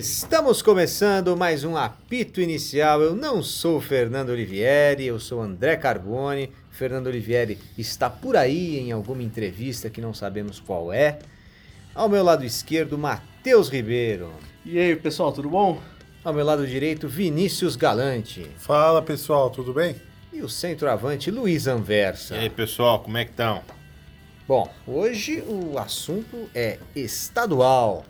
Estamos começando mais um apito inicial. Eu não sou o Fernando Olivieri, eu sou André Carbone. Fernando Olivieri está por aí em alguma entrevista que não sabemos qual é. Ao meu lado esquerdo, Matheus Ribeiro. E aí, pessoal, tudo bom? Ao meu lado direito, Vinícius Galante. Fala pessoal, tudo bem? E o centroavante, Luiz Anversa. E aí, pessoal, como é que estão? Bom, hoje o assunto é estadual.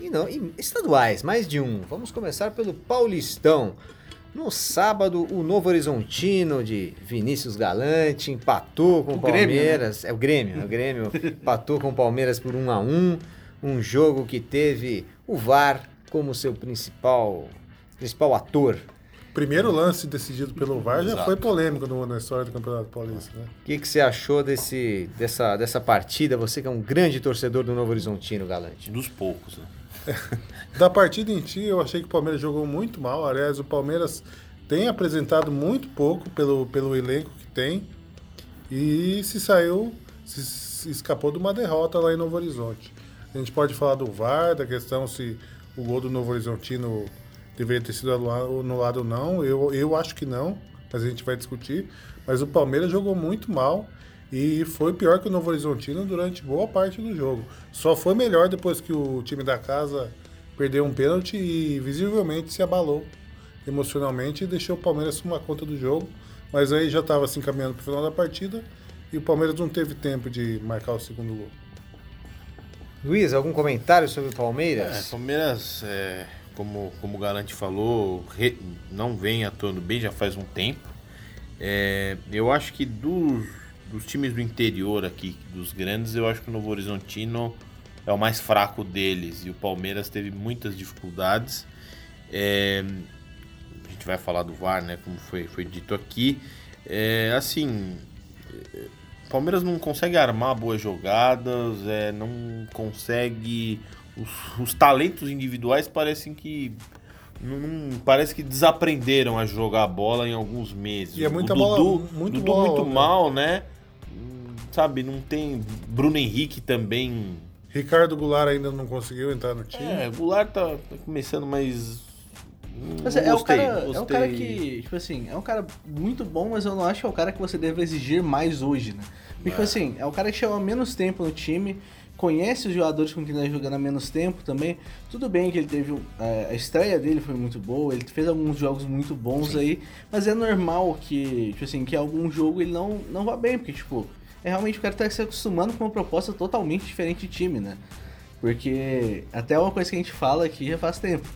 E não, e estaduais, mais de um. Vamos começar pelo Paulistão. No sábado, o Novo Horizontino de Vinícius Galante empatou com o, O Grêmio, Palmeiras. É o Grêmio, é o Grêmio empatou com o Palmeiras por 1 a 1 Um jogo que teve o VAR como seu principal, principal ator. Primeiro lance decidido pelo VAR já Exato. foi polêmico no- na história do Campeonato Paulista, né? O que, que você achou desse, dessa, dessa partida? Você que é um grande torcedor do Novo Horizontino, Galante. Dos poucos, né? Da partida em si, eu achei que o Palmeiras jogou muito mal. Aliás, o Palmeiras tem apresentado muito pouco pelo, pelo elenco que tem e se saiu, se, se escapou de uma derrota lá em Novo Horizonte. A gente pode falar do VAR, da questão se o gol do Novo Horizontino deveria ter sido anulado ou não. Eu, eu acho que não, mas a gente vai discutir. Mas o Palmeiras jogou muito mal e foi pior que o Novo Horizontino durante boa parte do jogo. Só foi melhor depois que o time da casa perdeu um pênalti e visivelmente se abalou emocionalmente e deixou o Palmeiras tomar conta do jogo. Mas aí já estava se encaminhando para o final da partida e o Palmeiras não teve tempo de marcar o segundo gol. Luiz, algum comentário sobre o É, Palmeiras? Palmeiras, é, como, como o Galante falou, re- não vem atuando bem já faz um tempo. É, eu acho que dos, dos times do interior aqui, dos grandes, eu acho que o Novo Horizontino é o mais fraco deles. E o Palmeiras teve muitas dificuldades. É, a gente vai falar do VAR, né? Como foi, foi dito aqui. É, assim, o Palmeiras não consegue armar boas jogadas, é, não consegue. Os, os talentos individuais parecem que. Não, parece que desaprenderam a jogar bola em alguns meses. E é O muita Dudu, bola- muito Dudu bola, muito mal, né? Sabe, não tem. Bruno Henrique também. Ricardo Goulart ainda não conseguiu entrar no time. É, o Goulart tá, tá começando, mas. Mas é, é o gostei, cara, é um gostei. cara que, tipo assim, é um cara muito bom, mas eu não acho que é o cara que você deve exigir mais hoje, né? Porque, tipo assim, é o cara que chegou há menos tempo no time, conhece os jogadores com quem ele tá jogando há menos tempo também. Tudo bem que ele teve. um- é, a estreia dele foi muito boa, ele fez alguns jogos muito bons aí, mas é normal que, tipo assim, que algum jogo ele não, não vá bem, porque, tipo, é realmente o cara tá se acostumando com uma proposta totalmente diferente de time, né? Porque até uma coisa que a gente fala aqui já faz tempo.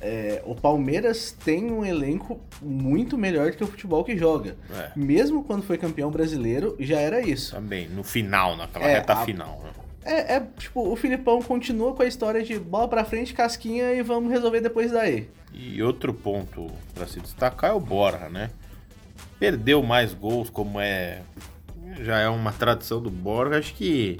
É, o Palmeiras tem um elenco muito melhor do que o futebol que joga. É. Mesmo quando foi campeão brasileiro, já era isso. Também, no final, naquela É, reta a- final. né? É, é, tipo, o Filipão continua com a história de bola pra frente, casquinha e vamos resolver depois daí. E outro ponto para se destacar é o Borja, né? Perdeu mais gols, como é. Já é uma tradição do Borja. Acho que,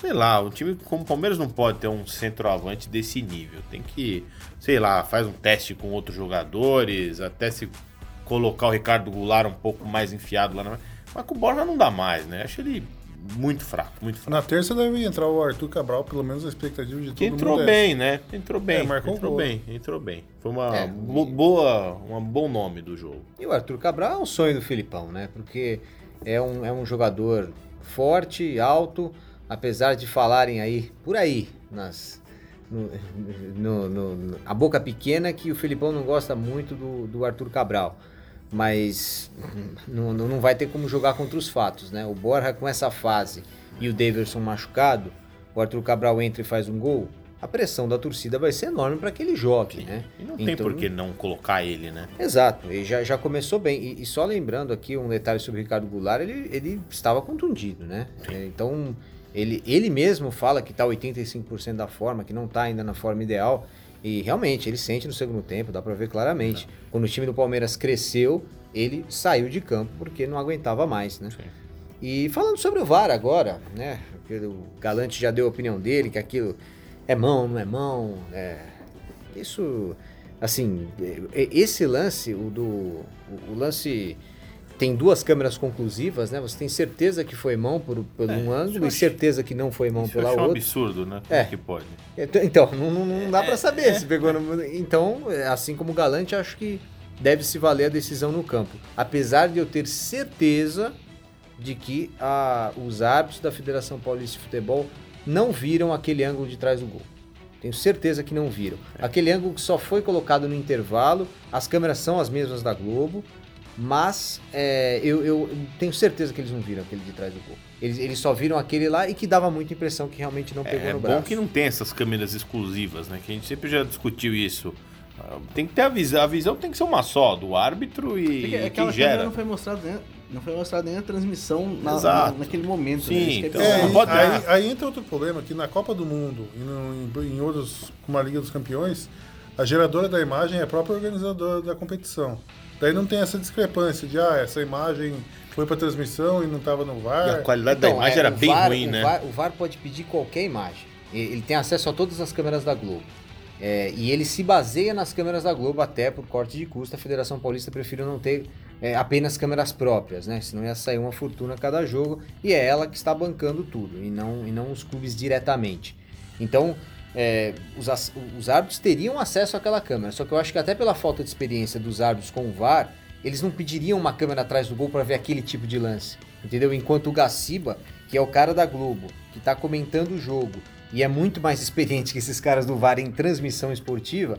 sei lá, um time como o Palmeiras não pode ter um centroavante desse nível. Tem que, sei lá, faz um teste com outros jogadores, até se colocar o Ricardo Goulart um pouco mais enfiado lá na. Mas com o Borja não dá mais, né? Acho ele muito fraco, muito fraco. Na terça deve entrar o Arthur Cabral, pelo menos a expectativa de todo Que entrou mundo é bem, né? Entrou bem, É, marcou entrou gol. bem, entrou bem. Foi uma É, bo- boa, um bom nome do jogo. E o Arthur Cabral é um sonho do Filipão, né? Porque é um, é um jogador forte, alto, apesar de falarem aí, por aí, nas, no, no- no- a boca pequena, que o Filipão não gosta muito do, do Arthur Cabral. Mas não, não não vai ter como jogar contra os fatos, né? O Borja com essa fase e o Daverson machucado, o Arthur Cabral entra e faz um gol, a pressão da torcida vai ser enorme para que ele jogue, né? E não tem Então- por que não colocar ele, né? Exato, e já, já começou bem. E, e só lembrando aqui um detalhe sobre o Ricardo Goulart, ele, ele estava contundido, né? É, Então, ele, ele mesmo fala que tá 85% da forma, que não tá ainda na forma ideal. E realmente, ele sente no segundo tempo, dá pra ver claramente. Quando o time do Palmeiras cresceu, ele saiu de campo porque não aguentava mais, né? Sim. E falando sobre o VAR agora, né? O Galante já deu a opinião dele, que aquilo é mão, não é mão. é- Isso, assim, é- é- esse lance, o do. O, lance tem duas câmeras conclusivas, né? Você tem certeza que foi mão por, por É, um ângulo e certeza que não foi mão pela acho um outra. absurdo, né? Como É. é que pode? Então, não, não- dá pra saber se pegou no... Então, é, assim como o Galante, acho que deve se valer a decisão no campo. Apesar de eu ter certeza de que a- os árbitros da Federação Paulista de Futebol não viram aquele ângulo de trás do gol. Tenho certeza que não viram. Aquele ângulo que só foi colocado no intervalo, as câmeras são as mesmas da Globo, mas é, eu, eu tenho certeza que eles não viram aquele de trás do gol. Eles, eles só viram aquele lá e que dava muita impressão que realmente não pegou É no bom braço. que não tem essas câmeras exclusivas, né? Que a gente sempre já discutiu isso. Ah, Tem que ter a visão, a visão tem que ser uma só, do árbitro e Porque quem aquela câmera gera. não foi mostrada nem, não foi mostrada nem a transmissão na- na- naquele momento. Sim, né? Isso que é então-. É, e aí, dar. aí entra outro problema, que na Copa do Mundo e no- em, em outros, como a Liga dos Campeões, a geradora da imagem é a própria organizadora da competição. Daí não tem essa discrepância de, ah, essa imagem foi para transmissão e não estava no E VAR. a qualidade da Então, imagem é, era bem VAR, ruim, o né? VAR, o VAR pode pedir qualquer imagem. E- Ele tem acesso a todas as câmeras da Globo. É, e ele se baseia nas câmeras da Globo, até por corte de custo. A Federação Paulista prefere não ter é, apenas câmeras próprias, né? Senão ia sair uma fortuna a cada jogo. E é ela que está bancando tudo, e não, e não os clubes diretamente. Então, é, os, os árbitros teriam acesso àquela câmera. Só que eu acho que até pela falta de experiência dos árbitros com o VAR, eles não pediriam uma câmera atrás do gol para ver aquele tipo de lance. Entendeu? Enquanto o Gaciba, que é o cara da Globo, que está comentando o jogo e é muito mais experiente que esses caras do VAR em transmissão esportiva,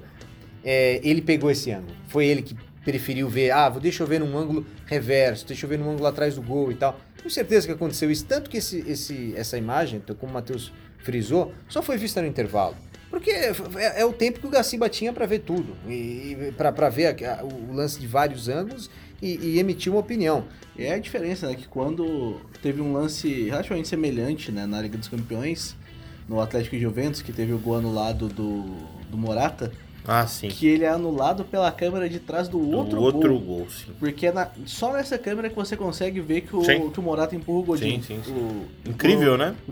é, ele pegou esse ângulo. Foi ele que preferiu ver, ah, deixa eu ver num ângulo reverso, deixa eu ver num ângulo atrás do gol e tal. Com certeza que aconteceu isso, tanto que esse, esse, essa imagem, como o Matheus frisou, só foi vista no intervalo. Porque é, é o tempo que o Gaciba tinha para ver tudo, e, para ver a- a- o lance de vários ângulos e, e emitir uma opinião. E é a diferença, né? Que quando teve um lance relativamente semelhante né, na Liga dos Campeões, no Atlético e Juventus, que teve o gol anulado do, do Morata, Ah, sim. que ele é anulado pela câmera de trás do outro, outro gol. gol, sim. Porque é na- só nessa câmera que você consegue ver que o, Sim. que o Morata empurra o Godinho. Sim, sim, sim. O- Incrível, o- né? O.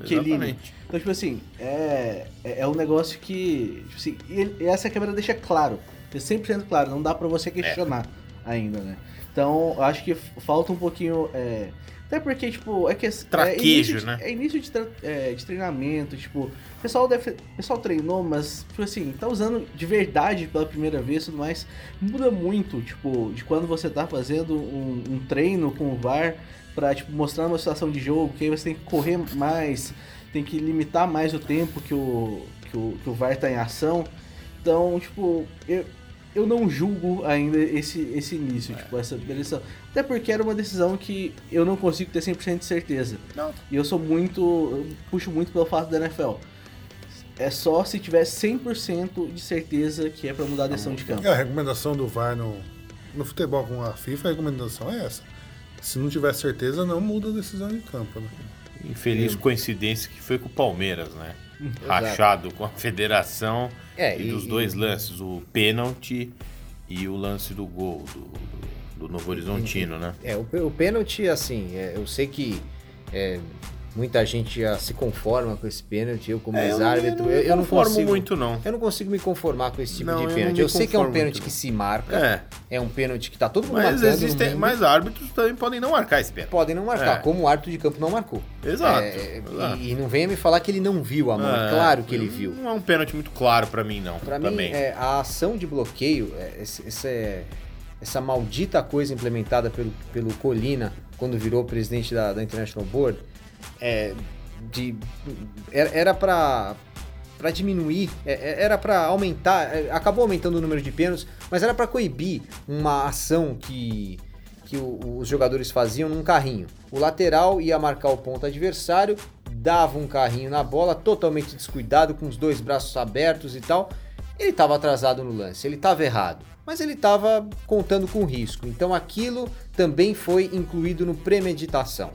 Então, tipo assim, é, é, é um negócio que. Tipo assim, ele- essa câmera deixa claro. É 100% claro, não dá pra você questionar ainda, né? Então, eu acho que falta um pouquinho. é, até porque, tipo, é que. é Traquejo, início de- né? É início de, tra- é, de treinamento, tipo. O pessoal, deve, o pessoal treinou, mas, tipo assim, tá usando de verdade pela primeira vez e tudo mais. Muda muito, tipo, de quando você tá fazendo um, um treino com o VAR pra, tipo, mostrar uma situação de jogo, que aí você tem que correr mais, tem que limitar mais o tempo que o, que o, que o VAR tá em ação. Então, tipo, eu, eu não julgo ainda esse, esse início, tipo, essa decisão. Até porque era uma decisão que eu não consigo ter 100% de certeza. Não. E eu sou muito. Eu puxo muito pelo fato da NFL. É só se tiver 100% de certeza que é pra mudar a decisão de campo. E a recomendação do VAR no, no futebol com a FIFA, a recomendação é essa. Se não tiver certeza, não muda a decisão de campo. Né? Infeliz coincidência que foi com o Palmeiras, né? Rachado com a federação É, e, e- dos dois lances, o pênalti e o lance do gol do, do, do Novo Horizontino, né? É, o, o pênalti, assim, é, eu sei que é, muita gente já se conforma com esse pênalti, eu como É, eu ex-árbitro, eu não eu, eu não conformo consigo... muito, não. Eu não consigo me conformar com esse tipo Não, eu de pênalti. me Eu, sei que é um pênalti muito, que se marca, É, é um pênalti que tá todo mundo mas marcando existem, mas árbitros também podem não marcar esse pênalti. Podem não marcar, É. como o árbitro de campo não marcou. Exato. É, exato. E, e não venha me falar que ele não viu a mão, é É, claro que ele viu. Não é um pênalti muito claro pra mim, não. Pra mim, é, a ação de bloqueio, é- essa maldita coisa implementada pelo, pelo Colina quando virou presidente da, da International Board, é, de, era- para para diminuir, é, é, era para aumentar, é, acabou aumentando o número de pênaltis, mas era para coibir uma ação que que os jogadores faziam num carrinho. O lateral ia marcar o ponto adversário, dava um carrinho na bola, totalmente descuidado, com os dois braços abertos e tal. Ele estava atrasado no lance, ele estava errado, mas ele estava contando com risco. Então aquilo também foi incluído no premeditação,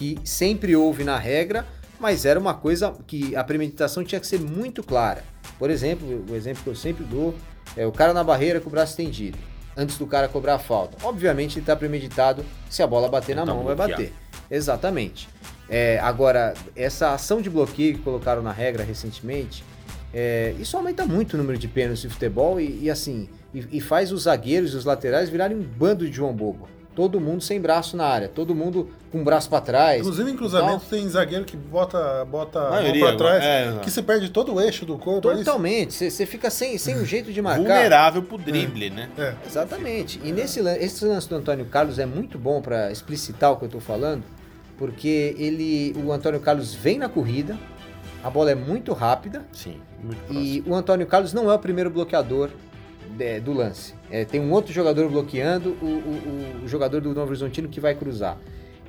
que sempre houve na regra, mas era uma coisa que a premeditação tinha que ser muito clara. Por exemplo, o exemplo que eu sempre dou é o cara na barreira com o braço estendido, antes do cara cobrar a falta. Obviamente ele está premeditado, se a bola bater na Então, mão, vai bater. Exatamente. É, agora, essa ação de bloqueio que colocaram na regra recentemente, é, isso aumenta muito o número de pênaltis de futebol e, e assim, e, e faz os zagueiros e os laterais virarem um bando de João Bobo. Todo mundo sem braço na área, todo mundo com o braço para trás. Inclusive em cruzamento Então, tem zagueiro que bota, bota a mão pra trás, é, que se perde todo o eixo do corpo. aí totalmente. Você fica sem, sem um jeito de marcar. Vulnerável pro drible, né? É. Exatamente. E nesse esse lance do Antônio Carlos é muito bom para explicitar o que eu estou falando, porque ele, o Antônio Carlos vem na corrida, a bola é muito rápida Sim, muito próximo. e o Antônio Carlos não é o primeiro bloqueador de- do lance. É, tem um outro jogador bloqueando o, o- o jogador do Novo Horizontino que vai cruzar.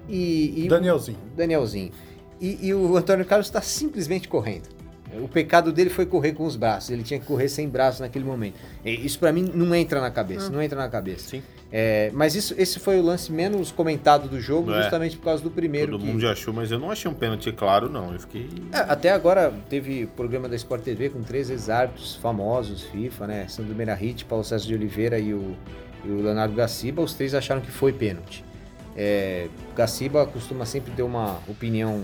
E, e Danielzinho. Danielzinho. E, e o Antônio Carlos está simplesmente correndo. O pecado dele foi correr com os braços. Ele tinha que correr sem braços naquele momento. E isso para mim não entra na cabeça. Não entra na cabeça. Sim. É, mas isso, esse foi o lance menos comentado do jogo, É. justamente por causa do primeiro. Todo que- mundo já achou, mas eu não achei um pênalti claro, não. Eu fiquei. É, até agora teve programa da Sport TV com três ex-árbitros famosos, FIFA, né? Sandro Merahit, Paulo César de Oliveira e o, e o Leonardo Gaciba. Os três acharam que foi pênalti. É, Gaciba costuma sempre ter uma opinião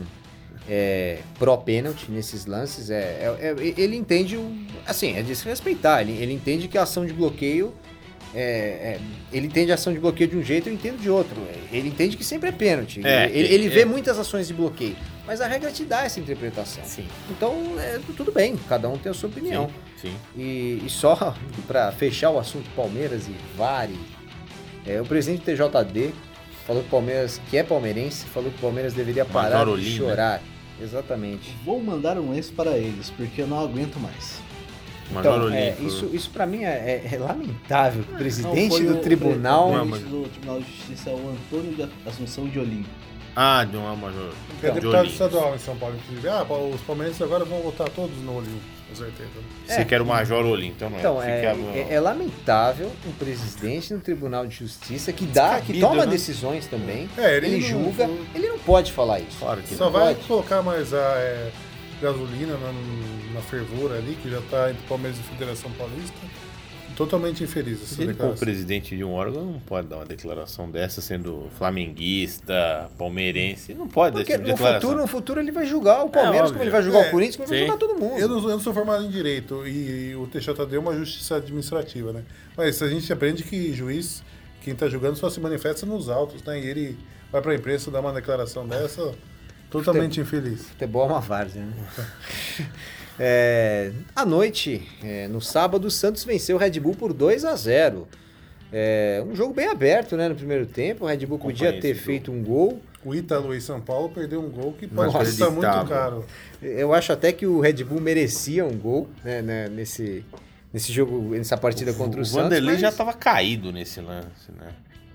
é, pró-pênalti nesses lances. É, é- é- ele entende, o, assim, é de se respeitar. Ele, ele entende que a ação de bloqueio. é, é, ele entende a ação de bloqueio de um jeito, eu entendo de outro. Ele entende que sempre é pênalti. É, ele, ele é. vê muitas ações de bloqueio, mas a regra te dá essa interpretação. Sim. Então, é, tudo bem, cada um tem a sua opinião. Sim. E, e só para fechar o assunto Palmeiras e VAR, e, é, o presidente do TJD falou que o Palmeiras, que é palmeirense, falou que o Palmeiras deveria parar de né? chorar. Exatamente. Vou mandar um lenço para eles, porque eu não aguento mais. Major Então, é, isso, isso para mim é, é- é lamentável. O Não, presidente foi do o- tribunal. O Não, presidente do Tribunal de Justiça é o Antônio de Assunção de Olim. Ah, de uma Major. Que é de deputado estadual em São Paulo, inclusive. Ah, os palmeirenses agora vão votar todos no Olimpo, com certeza. Você quer o Major Olim, então não é. Então, é, quer o- é- é lamentável um presidente no Tribunal de Justiça que dá, que Descabido, toma né? decisões também, É, ele, ele não- julga, ele não pode falar isso. Claro que Só não. vai pode. colocar mais a é, gasolina na, na fervura ali, que já tá entre Palmeiras e Federação Paulista. Totalmente infeliz essa ele declaração. presidente de um órgão, não pode dar uma declaração dessa sendo flamenguista, palmeirense. Não pode dar esse Porque tipo de no declaração. futuro, no futuro ele vai julgar o Palmeiras, óbvio. como ele vai julgar É, o Corinthians, como ele vai julgar todo mundo. Eu não, eu não sou formado em direito e o TJD é uma justiça administrativa, né? Mas a gente aprende que juiz, quem tá julgando, só se manifesta nos autos, né? E ele vai pra imprensa dar uma declaração dessa, totalmente infeliz. Futebol é uma várzea, né? É, à noite, é, no sábado, o Santos venceu o Red Bull por 2 a 0 É, um jogo bem aberto, né? No primeiro tempo, o Red Bull podia ter feito um gol. O Ítalo em São Paulo perdeu um gol que pode Nossa, custar muito caro. Eu acho até que o Red Bull merecia um gol né, né, nesse, nesse jogo, nessa partida contra o, o Santos. Vanderlei mas- já tava caído nesse lance, né?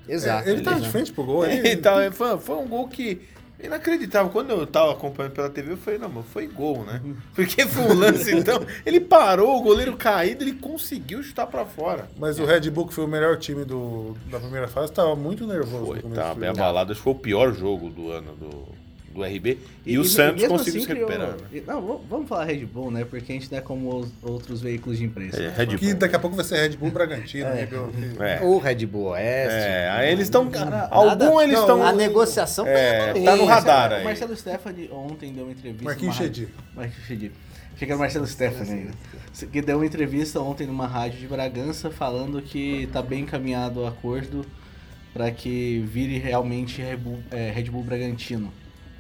Exato. É, ele tá de frente pro gol. Ele, Então, é, foi, foi um gol que. Inacreditável. Quando eu tava acompanhando pela TV, eu falei, não, mas foi gol, né? Porque foi um lance, então. Ele parou, o goleiro caído, ele conseguiu chutar pra fora. Mas o Red Bull, que foi o melhor time do, da primeira fase, tava muito nervoso. Foi, tá bem abalado. Acho que foi o pior jogo do ano do, do RB. E, E- o e Santos conseguiu assim se criou- recuperar. né? e- Não, vamos- falar Red Bull, né? Porque a gente não é como os outros veículos de imprensa. É, Red Que Bull. daqui a pouco vai ser Red Bull Bragantino. né, pelo- É. O Red Bull Oeste. É, aí eles estão. Algum eles estão. A negociação É, tá tá no radar O aí. Marcelo Stefani ontem deu uma entrevista. Marquinhos Chedi. Marquinhos Chedi. Achei que era o Marcelo Stefani ainda. Que deu uma entrevista ontem numa rádio de Bragança falando que tá bem encaminhado o acordo para que vire realmente Red Bull, é, Red Bull Bragantino.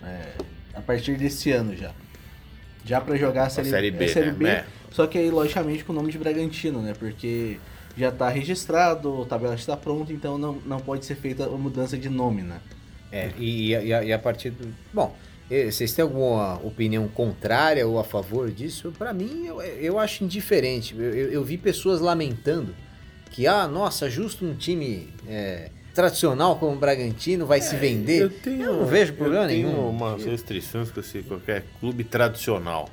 É, a partir desse ano já. Já para jogar a Série, Série B, a série né? B É. Só que aí, logicamente, com o nome de Bragantino, né? Porque já tá registrado, a tabela está pronta, então não, não pode ser feita a mudança de nome, né? É, e, e a, e a partir do. Bom, vocês têm alguma opinião contrária ou a favor disso? Para mim, eu, eu acho indiferente. Eu, eu- eu vi pessoas lamentando que, ah, nossa, justo um time é, tradicional como o Bragantino vai se vender. Eu, tenho, Eu não vejo problema eu tenho nenhum. umas restrições que eu sei qualquer clube tradicional.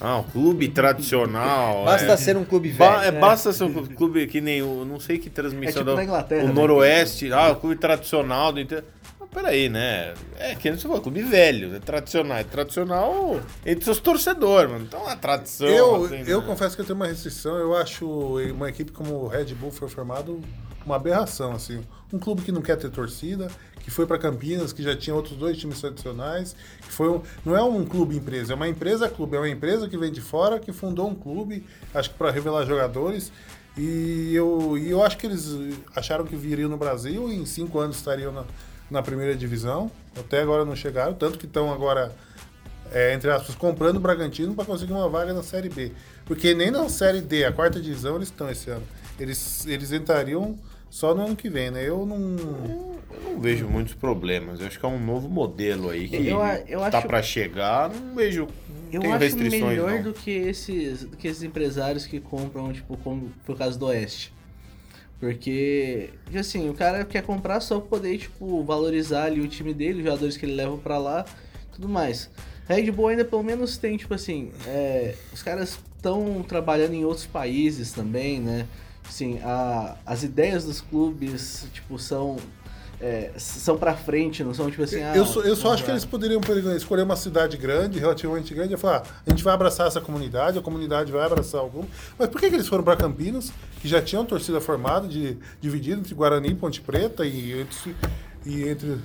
Ah, um clube tradicional. Basta é. ser um clube velho. Ba- é, Basta ser um clube que nem o. Não sei que transmissão É tipo da- na Inglaterra, O né? Noroeste, ah, o clube tradicional do interior. Mas peraí, né? É que não se fala, clube velho, é tradicional. É tradicional entre seus torcedores, mano. Então é tradição. Eu, assim, eu né? confesso que eu tenho uma restrição. Eu acho uma equipe como o Red Bull foi formado uma aberração, assim. Um clube que não quer ter torcida, que foi para Campinas, que já tinha outros dois times tradicionais, que foi um, não é um clube empresa, é uma empresa clube, é uma empresa que vem de fora, que fundou um clube, acho que para revelar jogadores. E eu, e eu acho que eles acharam que viriam no Brasil e em cinco anos estariam na, na primeira divisão. Até agora não chegaram, tanto que estão agora, é, entre aspas, comprando o Bragantino para conseguir uma vaga na Série B. Porque nem na Série D, a quarta divisão, eles estão esse ano. Eles, eles entrariam só no ano que vem, né? Eu não. Eu não vejo muitos problemas. Eu acho que é um novo modelo aí que Eu eu tá acho- para chegar. Não vejo. Não Eu acho restrições melhor não. do que esses, do que esses empresários que compram, tipo, como o caso do Oeste. Porque, assim, o cara quer comprar só pra poder, tipo, valorizar ali o time dele, os jogadores que ele leva pra lá, tudo mais. Red Bull ainda pelo menos tem, tipo assim, é, os caras estão trabalhando em outros países também, né? Assim, a, as ideias dos clubes, tipo, são, é, são pra frente, não são tipo assim... ah, eu só, eu só acho que eles poderiam exemplo, escolher uma cidade grande, relativamente grande, e falar: ah, a gente vai abraçar essa comunidade, a comunidade vai abraçar clube. Mas por que, que eles foram para Campinas, que já tinham torcida formada, de, dividida entre Guarani e Ponte Preta e entre, e entre,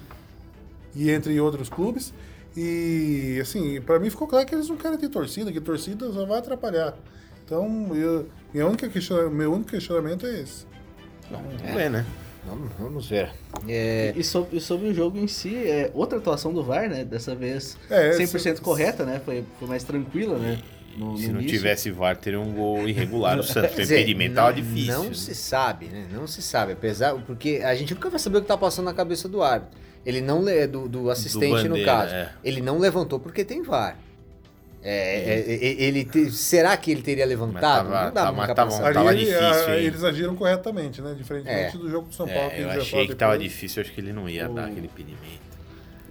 e entre outros clubes? E assim, para mim ficou claro que eles não querem ter torcida, que torcida só vai atrapalhar. Então, eu, minha única meu único questionamento é esse. Vamos ver, né? Vamos, vamos ver. É, E sobre, e sobre o jogo em si, é outra atuação do VAR, né? Dessa vez É, 100% se- correta, né? Foi, foi mais tranquila, né? No, no Se não início. tivesse VAR, teria um gol irregular. O Santos tava não- difícil. Não né? se sabe, né? Não se sabe. Apesar. Porque a gente nunca vai saber o que tá passando na cabeça do árbitro. Ele não do, do assistente, no bandeira, caso. é. Ele não levantou porque tem VAR. É, é, é, ele te- será que ele teria levantado? tava- não dá tava- nunca tava um- tava Ali, difícil, ah, hein? eles agiram corretamente, né? Diferentemente É. do jogo do São Paulo. É, que eu achei que tava depois. difícil, acho que ele não ia O- dar aquele impedimento.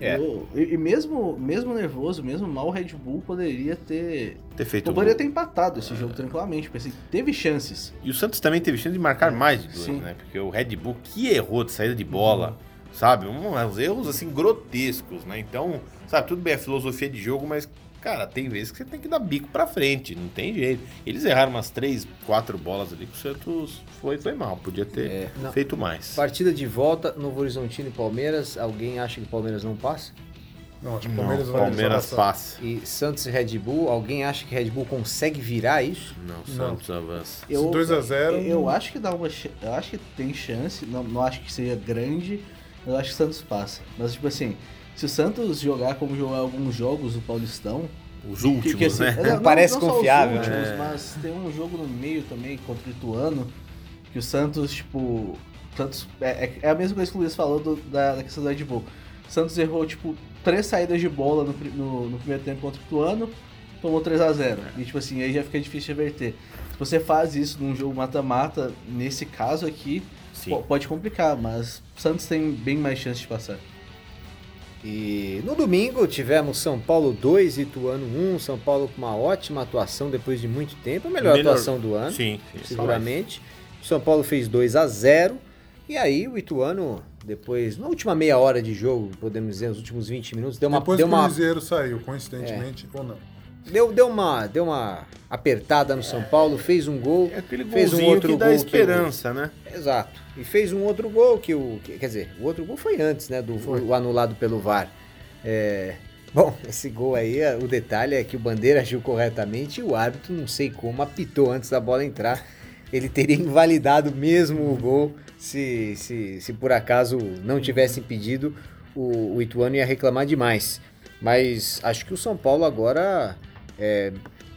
É. O- E, e mesmo, mesmo nervoso, mesmo mal, o Red Bull poderia ter. Ter feito um Poderia gol. ter empatado esse jogo tranquilamente, porque assim, teve chances. E o Santos também teve chance de marcar mais de dois, Sim. né? Porque o Red Bull que errou de saída de bola, sabe? Um- uns erros assim grotescos, né? Então, sabe, tudo bem a filosofia de jogo, mas cara, tem vezes que você tem que dar bico pra frente, não tem jeito. Eles erraram umas três, quatro bolas ali que o Santos foi, foi mal, podia ter É, não. feito mais. Partida de volta, Novo Horizontino e Palmeiras. Alguém acha que o Palmeiras não passa? Não, acho que o Não, Palmeiras vai Palmeiras passa. E Santos e Red Bull, alguém acha que Red Bull consegue virar isso? Não, o Não. Santos avança. Eu, 2 a 0, Eu não- acho que dá uma. Eu acho que tem chance. Não, não acho que seja grande. Eu acho que o Santos passa. Mas, tipo assim, se o Santos jogar como jogar alguns jogos do Paulistão. Os que- últimos, que, assim, né? é, Parece só os confiável, últimos, né? Mas tem um jogo no meio também contra o Ituano. Que o Santos, tipo. o Santos, é, é- é a mesma coisa que o Luiz falou do- da, da questão do Red Bull. O Santos errou, tipo, três saídas de bola no, no, no primeiro tempo contra o Ituano, tomou 3 a 0 E, tipo assim, aí já fica difícil de reverter. Se você faz isso num jogo mata-mata, nesse caso aqui, pode complicar, mas o Santos tem bem mais chance de passar. E no domingo tivemos São Paulo 2, Ituano 1. São Paulo com uma ótima atuação depois de muito tempo. A melhor, Melhor- atuação do ano, Sim, sim, seguramente. O São Paulo fez 2 a 0 E aí o Ituano, depois, na última meia hora de jogo, podemos dizer, nos últimos 20 minutos, deu uma, Depois deu o uma, Cruzeiro saiu, coincidentemente, ou não. Deu, deu, uma, deu uma apertada no São Paulo, fez um gol. É aquele fez um outro que dá gol esperança, né? Exato. E fez um outro gol que o. que- quer dizer, o outro gol foi antes, né? Do Foi. o anulado pelo VAR. É, bom, esse gol aí, é- o detalhe é que o Bandeira agiu corretamente e o árbitro, não sei como, apitou antes da bola entrar. Ele teria invalidado mesmo o gol se, se, se por acaso não tivesse impedido. O, o Ituano ia reclamar demais. Mas acho que o São Paulo agora é,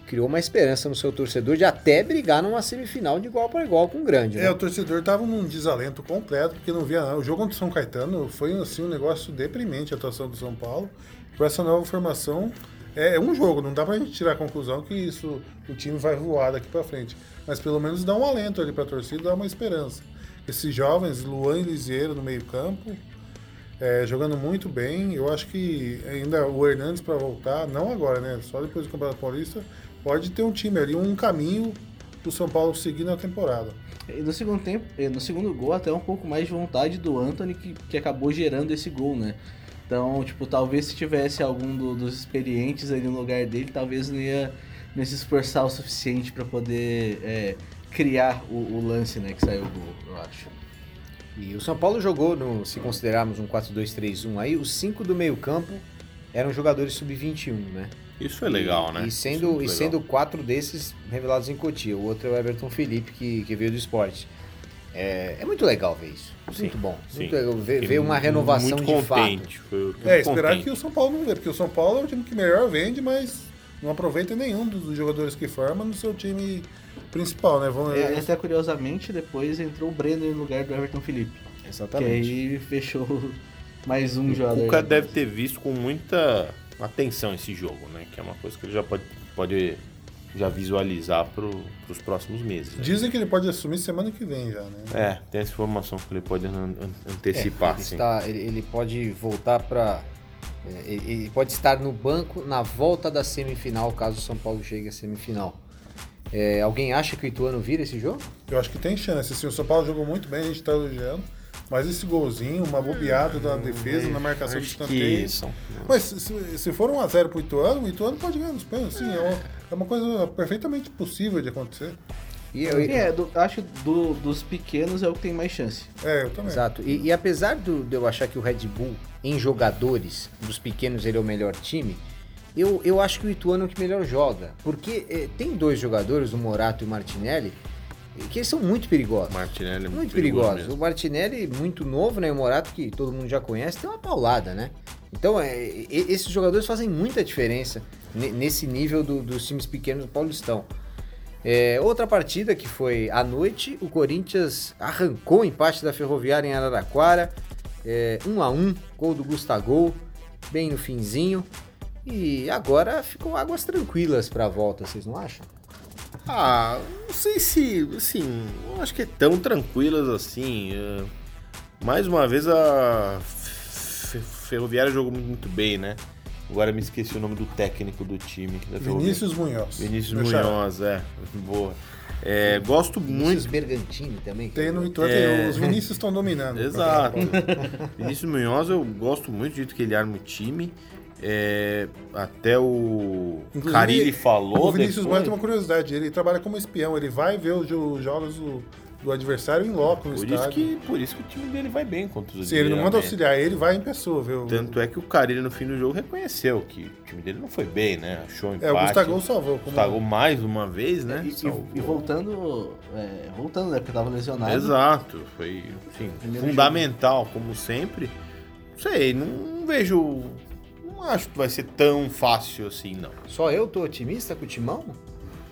criou uma esperança no seu torcedor de até brigar numa semifinal de igual para igual com o grande. né? É, o torcedor tava num desalento completo, porque não via nada. O jogo contra o São Caetano foi assim, um negócio deprimente a atuação do São Paulo. Com essa nova formação, é, é um jogo, não dá pra gente tirar a conclusão que isso o time vai voar daqui pra frente. Mas pelo menos dá um alento ali pra torcida, dá uma esperança. Esses jovens, Luan e Liseiro no meio-campo, é, jogando muito bem. Eu acho que ainda o Hernandes para voltar, não agora, né? Só depois do Campeonato Paulista, pode ter um time ali, um caminho pro São Paulo seguir na temporada. E no segundo tempo, no segundo gol, até um pouco mais de vontade do Anthony que, que acabou gerando esse gol, né? Então, tipo, talvez se tivesse algum do- dos experientes ali no lugar dele, talvez não ia, não ia se esforçar o suficiente para poder eh, criar o, o lance, né? Que saiu o gol, eu acho. E o São Paulo jogou, no, se considerarmos um 4-2-3-1 aí, os cinco do meio campo eram jogadores sub-21, né? Isso é legal, e, né? E é sendo, muito e legal. sendo quatro desses revelados em Cotia. O outro é o Everton Felipe, que, que veio do esporte. É, é muito legal ver isso. Sim, muito bom. sim. Muito legal ver, ver uma renovação muito de fato. contente. Foi, muito É, esperar contente. que o São Paulo não vê, porque o São Paulo é o time que melhor vende, mas não aproveita nenhum dos jogadores que forma no seu time principal, né? Vão, É, até curiosamente, depois entrou o Breno no lugar do Everton Felipe. Que Exatamente. aí fechou mais um O jogador. Cuca deve ter visto com muita atenção esse jogo, né? Que é uma coisa que ele já pode, pode já visualizar para os próximos meses. né? Dizem que ele pode assumir semana que vem já, né? É, tem essa informação que ele pode an- an- antecipar, ele, sim. está, ele, ele pode voltar para. Ele, ele pode estar no banco na volta da semifinal, caso o São Paulo chegue à semifinal. É, alguém acha que o Ituano vira esse jogo? Eu acho que tem chance. Assim, o São Paulo jogou muito bem, a gente tá elogiando. Mas esse golzinho, uma bobeada da defesa, na marcação de escanteio. Mas se, se for 1x0 pro Ituano, o Ituano pode ganhar nos pênaltis. Sim, é é uma coisa perfeitamente possível de acontecer. E eu- É, do- acho que do- dos pequenos é o que tem mais chance. É, eu também. Exato. E, e apesar do- de eu achar que o Red Bull, em jogadores, dos pequenos, ele é o melhor time, eu, eu acho que o Ituano é o que melhor joga. Porque eh, tem dois jogadores, o Morato e o Martinelli, que eles são muito perigosos. Martinelli é Muito perigoso. O. Martinelli, muito novo, né? O Morato, que todo mundo já conhece, tem uma paulada, né? Então, é, e- esses jogadores fazem muita diferença ne- nesse nível do- dos times pequenos do Paulistão. É, outra partida que foi à noite, o Corinthians arrancou o empate da Ferroviária em Araraquara, é, 1 a 1 gol do Gustavo, bem no finzinho. E agora ficou águas tranquilas para a volta, vocês não acham? Ah, não sei se, assim, não acho que é tão tranquilas assim. é, mais uma vez a Fe- Ferroviária jogou muito bem, né? Agora me esqueci o nome do técnico do time. Vinícius Munhoz. Vinícius. Munhoz, é. Boa. É, gosto Vinícius muito. Bergantini também. Tem no é- É. os Vinícius estão dominando. Exato. Vinícius Munhoz, eu gosto muito do jeito que ele arma o time. É, até o Inclusive, Carilli falou. O Vinícius depois- Moura tem uma curiosidade, ele trabalha como espião, ele vai ver os jo- jogos do, do adversário em loco no Por isso, estádio. que, por isso que o time dele vai bem contra os Se ele não manda auxiliar, ele vai em pessoa, viu? Tanto é que o Carilli no fim do jogo reconheceu que o time dele não foi bem, né? Achou um empate. É, o Gustavo salvou. Como... Gustavo mais uma vez, né? E, e- e voltando, é, voltando, né? Porque tava lesionado. Exato, foi assim, fundamental, como sempre. Não sei, não, não vejo. Não acho que vai ser tão fácil assim, não. Só eu tô otimista com o Timão?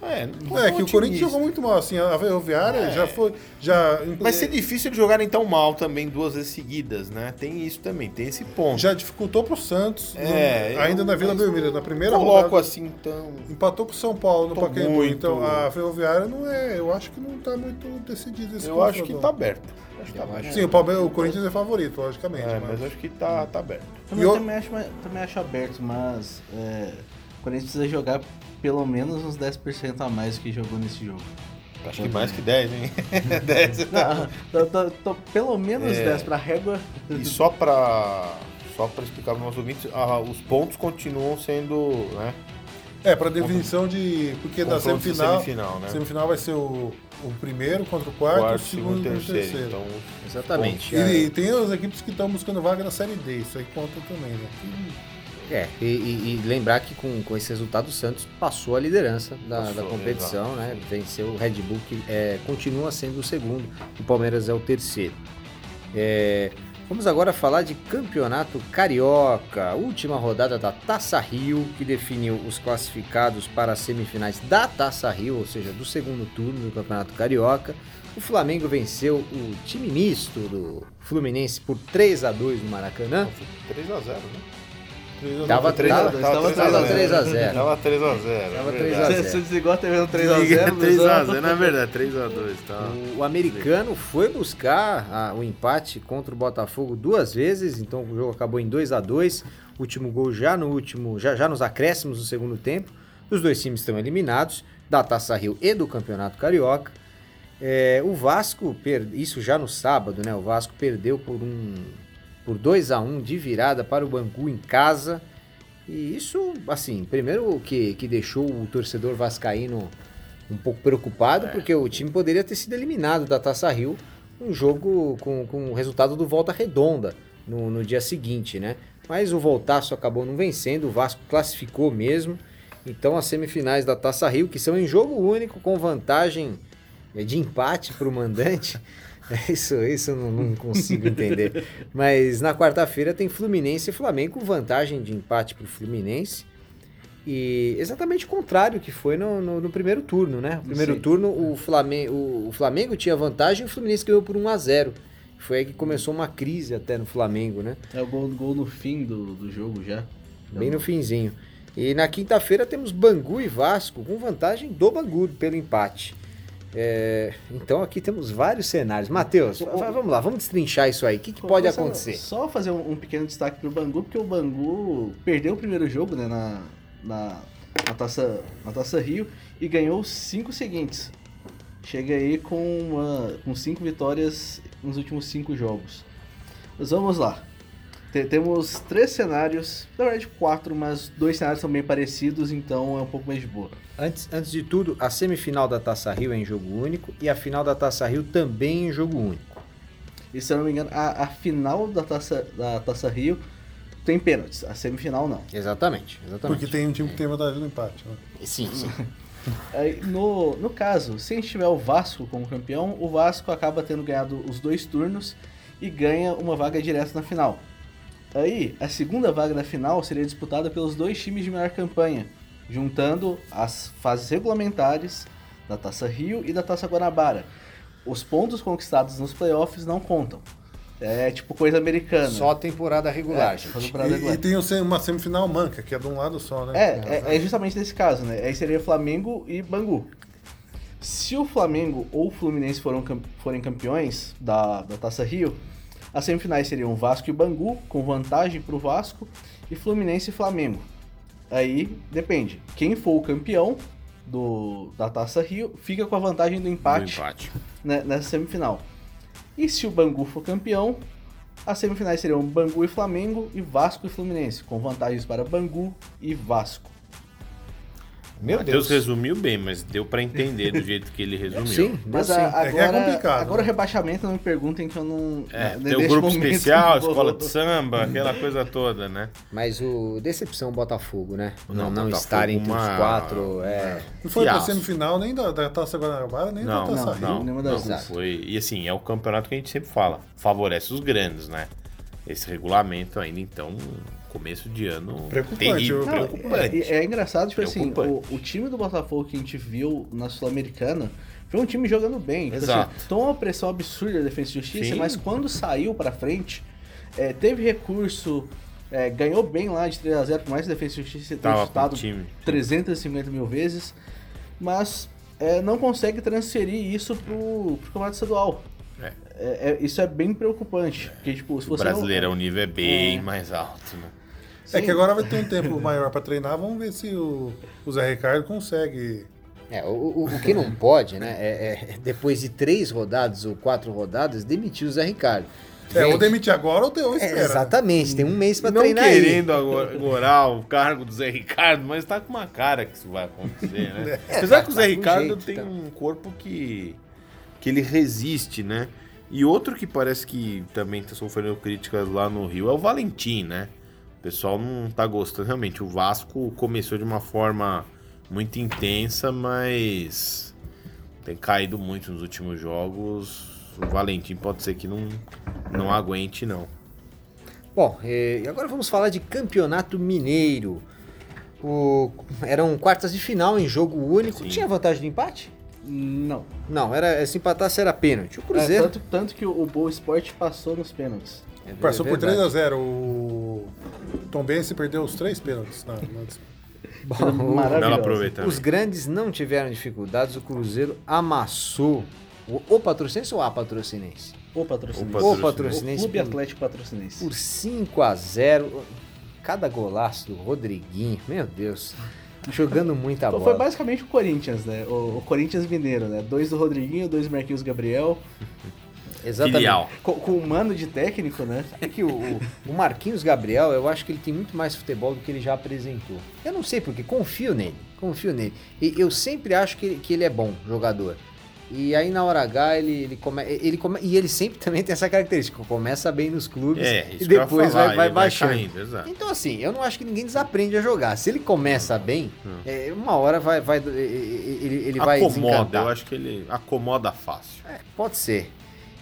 É, É, que o Corinthians jogou muito mal, assim, a Ferroviária É. já foi, já... Vai ser difícil eles jogarem tão mal também duas vezes seguidas, né? Tem isso também, tem esse ponto. Já dificultou pro Santos, É, no- ainda eu- na Vila Belmiro, na primeira coloco rodada. assim tão. Empatou com o São Paulo no Pacaembu, muito- então a Ferroviária não é, eu acho que não tá muito decidido esse Eu acho que tá aberto. Acho que tá Eu aberto. Sim, o, Palmeiras, o Corinthians é favorito, logicamente. É, mas... mas acho que tá, tá aberto. Também, E o- também, acho, também acho aberto, mas é, Corinthians precisa jogar pelo menos uns 10% a mais do que jogou nesse jogo. Acho que mais que 10, hein? 10. Não, tô- tô- tô pelo menos É. 10 pra régua. E só pra, só pra explicar para os nossos ouvintes, ah, os pontos continuam sendo, né? É, pra definição de... Porque de semifinal, semifinal, né? semifinal vai ser o, o primeiro contra o quarto, Quarto, o segundo contra o terceiro. Então, Exatamente. E, e tem as equipes que estão buscando vaga na Série D, isso aí conta também, né? É, e, e- e lembrar que com, com esse resultado o Santos passou a liderança da, Passou, da competição, exato. né? Venceu o Red Bull, que é, continua sendo o segundo, o Palmeiras é o terceiro. É, vamos agora falar de campeonato carioca, última rodada da Taça Rio, que definiu os classificados para as semifinais da Taça Rio, ou seja, do segundo turno do campeonato carioca. O Flamengo venceu o time misto do Fluminense por 3 a 2 no Maracanã. 3x0, né? Tava Três a dois, tava tava 3 a 0. Tava 3x0. Tava é 3 a verdade. 0. Você, desligou a TV no 3x0? 3x0, na verdade, 3x2, tá? O americano foi buscar a- o empate contra o Botafogo duas vezes, então o jogo acabou em 2 a 2 Último gol já no último, já, já nos acréscimos do segundo tempo. Os dois times estão eliminados da Taça Rio e do Campeonato Carioca. É, o Vasco, per- isso já no sábado, né? O Vasco perdeu por um por 2 a 1 de virada para o Bangu em casa. E isso, assim, primeiro que, que deixou o torcedor vascaíno um pouco preocupado, porque o time poderia ter sido eliminado da Taça Rio, um jogo com, com o resultado do Volta Redonda. no, no dia seguinte, né? Mas o Voltaço acabou não vencendo, o Vasco classificou mesmo. Então as semifinais da Taça Rio, que são em jogo único, com vantagem é, de empate para o mandante. Isso, isso eu não, não consigo entender. Mas na quarta-feira tem Fluminense e Flamengo, com vantagem de empate para o Fluminense. E exatamente o contrário que foi no, no, no primeiro turno, né? No primeiro Sim. turno, o Flamengo, o Flamengo tinha vantagem e o Fluminense ganhou por 1 a 0 Foi aí que começou uma crise até no Flamengo, né? É o gol, gol no fim do, do jogo já. Bem no finzinho. E na quinta-feira temos Bangu e Vasco, com vantagem do Bangu pelo empate. É, então aqui temos vários cenários. Matheus, O- va- vamos lá, vamos destrinchar isso aí. O que, que pode acontecer? Só fazer um, um pequeno destaque pro Bangu, porque o Bangu perdeu o primeiro jogo né, na, na, na taça, na taça Rio e ganhou os cinco seguintes. Chega aí com, uma, com cinco vitórias nos últimos cinco jogos. Mas vamos lá. Te- temos três cenários, na verdade quatro, mas dois cenários são bem parecidos, então é um pouco mais de boa. Antes, antes de tudo, a semifinal da Taça Rio é em jogo único e a final da Taça Rio também em jogo único. E se eu não me engano, a, a final da taça, da taça Rio tem pênaltis, a semifinal não. Exatamente, exatamente. Porque tem um time que tem vantagem no empate. Né? Sim, sim. Aí, no, no caso, se a gente tiver o Vasco como campeão, o Vasco acaba tendo ganhado os dois turnos e ganha uma vaga direta na final. Aí, a segunda vaga da final seria disputada pelos dois times de melhor campanha, juntando as fases regulamentares da Taça Rio e da Taça Guanabara. Os pontos conquistados nos playoffs não contam. É tipo coisa americana. Só a temporada regular, É, gente. temporada E, regular. e tem uma semifinal manca, que é de um lado só, né? É, é, é justamente nesse caso, né? Aí seria Flamengo e Bangu. Se o Flamengo ou o Fluminense foram, forem campeões da, da Taça Rio, as semifinais seriam Vasco e Bangu, com vantagem pro Vasco, e Fluminense e Flamengo. Aí depende. Quem for o campeão do, da Taça Rio fica com a vantagem do Do empate, empate. né, nessa semifinal. E se o Bangu for campeão, as semifinais seriam Bangu e Flamengo e Vasco e Fluminense, com vantagens para Bangu e Vasco. Meu Matheus Deus. resumiu bem, mas deu pra entender do jeito que ele resumiu. Sim, Mas a- É que é agora, complicado, agora o né? rebaixamento não me perguntem que eu não. É, ne- tem o grupo momento especial, não escola de samba, aquela coisa toda, né? Mas o decepção Botafogo, né? Não, Não, não, estar entre uma- os quatro, é. Não foi pra semifinal nem da, da Taça Guanabara, nem Não, da Taça não, Rio. não, nenhuma não, das duas. foi. E assim, é o campeonato que a gente sempre fala, favorece os grandes, né? Esse regulamento ainda, então, começo de ano Preocupante, terrível, Não, preocupante. É, é engraçado, tipo assim, o, o time do Botafogo que a gente viu na Sul-Americana foi um time jogando bem. Tipo Exato. assim, tomou uma pressão absurda da Defesa e Justiça, Sim. mas quando saiu pra frente, é, teve recurso, é, ganhou bem lá de 3x0, por mais que a Defesa e Justiça tenha chutado time. 350 mil vezes, mas é, não consegue transferir isso pro, pro campeonato estadual. É. É, é- isso é bem preocupante. Porque, tipo, se O você brasileiro, não, o nível é bem É. mais alto, né? É Sim. que agora vai ter um tempo maior pra treinar, vamos ver se o, o Zé Ricardo consegue. É, o, o, o que não pode, né? É, é, depois de três rodadas ou quatro rodadas, demitir o Zé Ricardo. É, ou demitir agora ou, ter, ou é, espera. exatamente, tem um mês pra não treinar aí. querendo agora o cargo do Zé Ricardo, mas tá com uma cara que isso vai acontecer, né? Apesar tá- que o tá Zé com Ricardo jeito, tem tá. um corpo que, que ele resiste, né? E outro que parece que também tá sofrendo críticas lá no Rio é o Valentim, né? O pessoal não tá gostando. Realmente, o Vasco começou de uma forma muito intensa, mas tem caído muito nos últimos jogos. O Valentim pode ser que não, não aguente, não. Bom, e agora vamos falar de Campeonato Mineiro. O- eram quartas de final em jogo único. Sim. Tinha vantagem de empate? Não. Não, era se empatasse era pênalti. O É, Cruzeiro. tanto, tanto que o, o Boa Esporte passou nos pênaltis. É Passou por verdade. 3x0. O Tom Bense perdeu os três pênaltis. Na, na- Bom, Coisa o- maravilhosa. Belo aproveitamento. Os grandes não tiveram dificuldades, o Cruzeiro amassou o, o patrocinense ou a patrocinense? O patrocinense. O O patrocinense O Clube por, Atlético Patrocinense. por 5 a 0 Cada golaço do Rodriguinho, meu Deus. Jogando muita Foi- bola. Foi basicamente o Corinthians, né? O, o Corinthians Mineiro, né? Dois do Rodriguinho, dois do Marquinhos Gabriel. Exatamente. Filial. Com, com um mano de técnico, né? É que o, o- Marquinhos Gabriel, eu acho que ele tem muito mais futebol do que ele já apresentou. Eu não sei porque, confio nele, confio nele. E eu sempre acho que que ele é bom jogador. E aí na hora H ele, ele, come, ele come, e ele sempre também tem essa característica, começa bem nos clubes É, e depois falar, vai, vai ele vai baixando. caindo. Então assim, eu não acho que ninguém desaprende a jogar. Se ele começa bem, é, uma hora vai, vai ele, ele vai acomoda, eu acho que ele acomoda fácil. É, pode ser.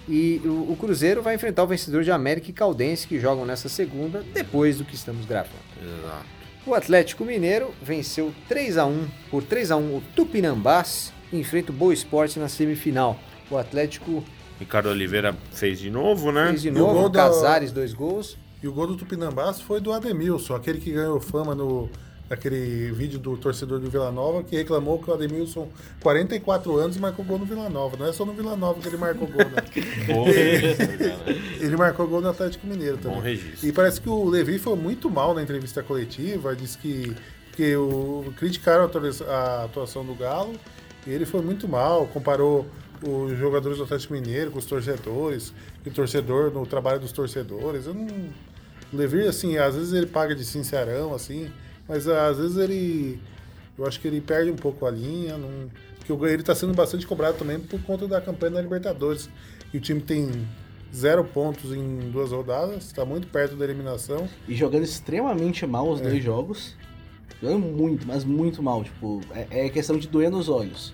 E o, o Cruzeiro vai enfrentar o vencedor de América e Caldense, que jogam nessa segunda, depois do que estamos gravando. Exato. O Atlético Mineiro venceu 3 a 1 por 3 a 1 o Tupinambás enfrenta o Boa Esporte na semifinal. O Atlético Ricardo Oliveira fez de novo, né? fez de o novo, gol o da- Casares, dois gols. E o gol do Tupinambás foi do Ademilson, aquele que ganhou fama no naquele vídeo do torcedor do Vila Nova, que reclamou que o Ademilson, 44 anos, marcou gol no Vila Nova. Não é só no Vila Nova que ele marcou gol, né? Bom registro, cara. Ele marcou gol no Atlético Mineiro também. Bom registro. E parece que o Levi foi muito mal na entrevista coletiva, disse que, que o, criticaram a atua- a atuação do Galo, ele foi muito mal, comparou os jogadores do Atlético Mineiro com os torcedores, e o torcedor no trabalho dos torcedores. Eu não, o Levi, assim, às vezes ele paga de sincerão, assim, mas às vezes ele. Eu acho que ele perde um pouco a linha, não, porque o- ele está sendo bastante cobrado também por conta da campanha da Libertadores. E o time tem zero pontos em duas rodadas, está muito perto da eliminação. E jogando extremamente mal os É. dois jogos. Jogando muito, mas muito mal. Tipo, é, é questão de doer nos olhos.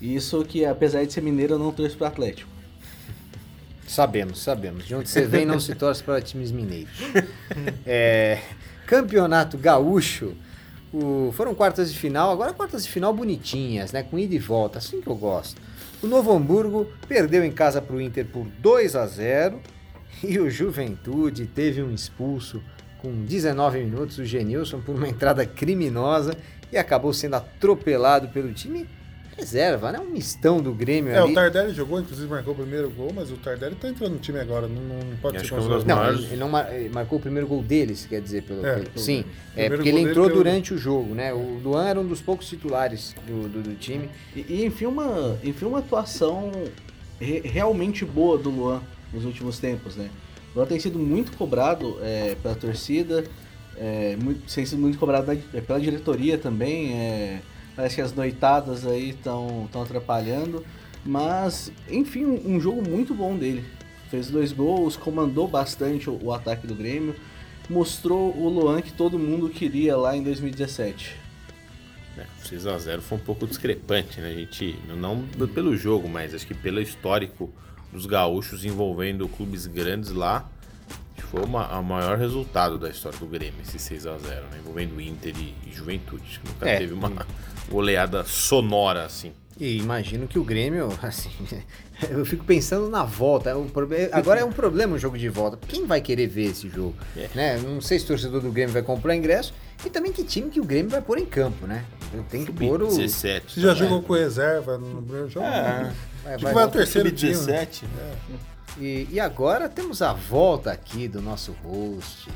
Isso que, apesar de ser mineiro, eu não torço pro Atlético. Sabemos, sabemos. De onde você vem não se torce para times mineiros. É, campeonato Gaúcho. o- foram quartas de final, agora quartas de final bonitinhas, né? Com ida e volta, assim que eu gosto. O Novo Hamburgo perdeu em casa para o Inter por 2 a 0 e o Juventude teve um expulso com 19 minutos, o Genilson, por uma entrada criminosa e acabou sendo atropelado pelo time reserva, né? Um mistão do Grêmio É, ali. o Tardelli jogou, inclusive marcou o primeiro gol, mas o Tardelli tá entrando no time agora, não, não pode ser que é considerado. Não, maiores- ele, ele não mar- ele marcou o primeiro gol dele, se quer dizer, pelo, É, pelo- sim. É, porque ele entrou pelo- durante o jogo, né? O Luan era um dos poucos titulares do, do, do time. E, e enfim, uma, enfim, uma atuação re- realmente boa do Luan nos últimos tempos, né? Luan tem sido muito cobrado é, pela torcida, é, muito, tem sido muito cobrado da- pela diretoria também. é, parece que as noitadas aí estão atrapalhando. Mas, enfim, um, um jogo muito bom dele. Fez dois gols, comandou bastante o, o ataque do Grêmio. Mostrou o Luan que todo mundo queria lá em 2017. É, 6x0 foi um pouco discrepante, né? A gente, não pelo jogo, mas acho que pelo histórico dos gaúchos envolvendo clubes grandes lá, que foi uma- o maior resultado da história do Grêmio, esse 6x0, né? Envolvendo Inter e, e Juventude. Acho que nunca É. teve uma goleada sonora assim. E imagino que o Grêmio, assim, eu fico pensando na volta. O proble- Agora é um problema o jogo de volta. Quem vai querer ver esse jogo? É. Né? Não sei se o torcedor do Grêmio vai comprar ingresso. E também que time que o Grêmio vai pôr em campo, né? Tem que pôr o. 17. Você já jogou com reserva no primeiro jogo? É. Vai, Acho vai que vai o voltar. terceiro time. Sub-17. E, e agora temos a volta aqui do nosso host.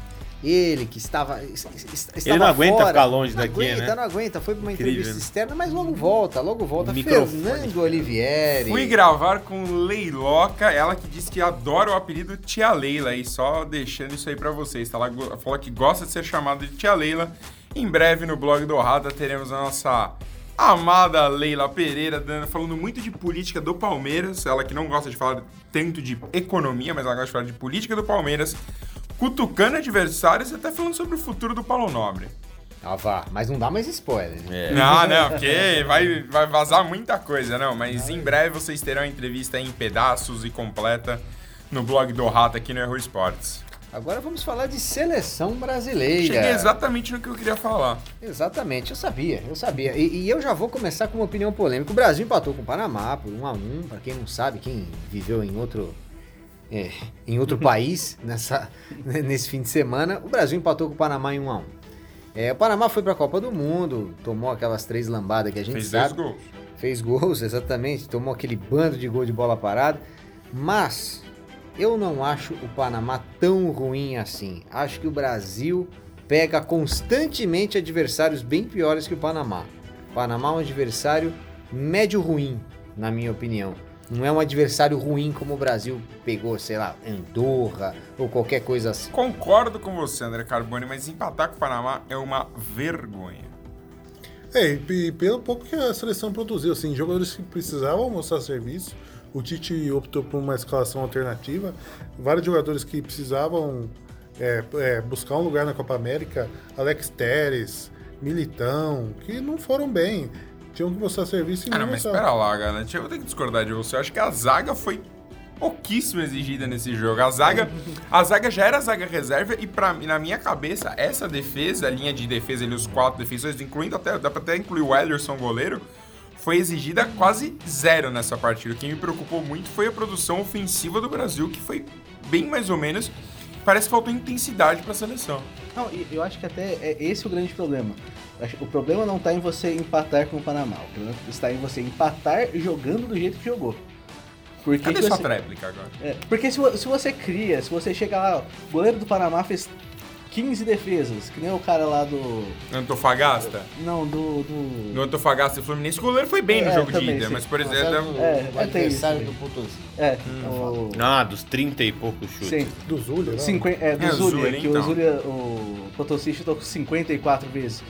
Ele que estava. es- es- estava não aguenta fora. ficar longe não daqui, aguenta, né? Não aguenta, foi para uma Incrível, entrevista né? externa, mas logo volta, logo volta. Microfone. Fernando Olivieri. Fui gravar com Leiloca, ela que disse que adora o apelido Tia Leila, e só deixando isso aí pra vocês, tá? Ela falou que gosta de ser chamada de Tia Leila. Em breve no blog do Rada teremos a nossa amada Leila Pereira dando- falando muito de política do Palmeiras, ela que não gosta de falar tanto de economia, mas ela gosta de falar de política do Palmeiras, cutucando adversários e até falando sobre o futuro do Paulo Nobre. Ah, vá, mas não dá mais spoiler, né? É. Não, não, porque vai, vai vazar muita coisa, não. Mas em breve vocês terão a entrevista em pedaços e completa no blog do Rata aqui no Erro Esportes. Agora vamos falar de seleção brasileira. Cheguei exatamente no que eu queria falar. Exatamente, eu sabia, eu sabia. E, e eu já vou começar com uma opinião polêmica. O Brasil empatou com o Panamá por 1 a 1 Para quem não sabe, quem viveu em outro, é, em outro país nessa, nesse fim de semana, o Brasil empatou com o Panamá em 1 a 1 é, O Panamá foi para a Copa do Mundo, tomou aquelas três lambadas que a gente Fez sabe. gols. Fez gols, exatamente, tomou aquele bando de gol de bola parada. Mas eu não acho o Panamá tão ruim assim. Acho que o Brasil pega constantemente adversários bem piores que o Panamá. O Panamá é um adversário médio ruim, na minha opinião. Não é um adversário ruim como o Brasil pegou, sei lá, Andorra ou qualquer coisa assim. Concordo com você, André Carboni, mas empatar com o Panamá é uma vergonha. É, e, e pelo pouco que a seleção produziu, assim, jogadores que precisavam mostrar serviço, o Tite optou por uma escalação alternativa, vários jogadores que precisavam é, é, buscar um lugar na Copa América, Alex Teres, Militão, que não foram bem, tinham que mostrar serviço e Ah, não, não mas espera lá, galera. Eu vou ter que discordar de você. Eu acho que a zaga foi pouquíssimo exigida nesse jogo. A zaga, a zaga já era a zaga reserva e pra, na minha cabeça, essa defesa, a linha de defesa, ali, os quatro defensores, incluindo até, dá pra até incluir o Ederson, goleiro, foi exigida quase zero nessa partida. O que me preocupou muito foi a produção ofensiva do Brasil, que foi bem mais ou menos. Parece que faltou intensidade pra seleção. Não, e eu acho que até é esse o grande problema. O problema não tá em você empatar com o Panamá. O problema está em você empatar jogando do jeito que jogou. Porque, Cadê sua tréplica agora? é, porque se, se você cria, se você chega lá, o goleiro do Panamá fez 15 defesas, que nem o cara lá do. Antofagasta? Não, do. do... No Antofagasta e Fluminense, o goleiro foi bem no É, jogo de também, ida, sim. mas, por Mas exemplo, é é é, o é, tem adversário isso. do Potosí. É, Hum. o. Ah, dos 30 e poucos chutes. Sim. Do Zulia, né? É, do É, Zulia, Zulia, que então. o Zulia, o Potosí chutou 54 vezes.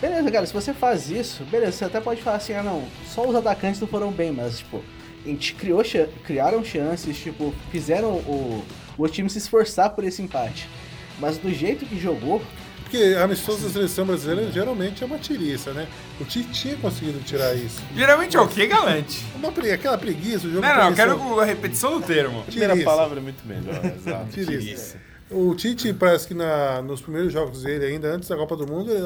Beleza, cara, se você faz isso, beleza, você até pode falar assim, ah não, só os atacantes não foram bem, mas tipo, a gente criou, criaram chances, tipo, fizeram o, o time se esforçar por esse empate. Mas do jeito que jogou, Porque amistoso da seleção brasileira geralmente é uma tiriça, né? O Tite tinha conseguido tirar isso. geralmente é o que, Galante? Uma pre... Aquela preguiça, o jogo Não, não, eu quero a repetição do termo. A primeira Tiriça. palavra é muito melhor, exato. Tiriça. O Tite, parece que na, nos primeiros jogos dele, ainda antes da Copa do Mundo, ele,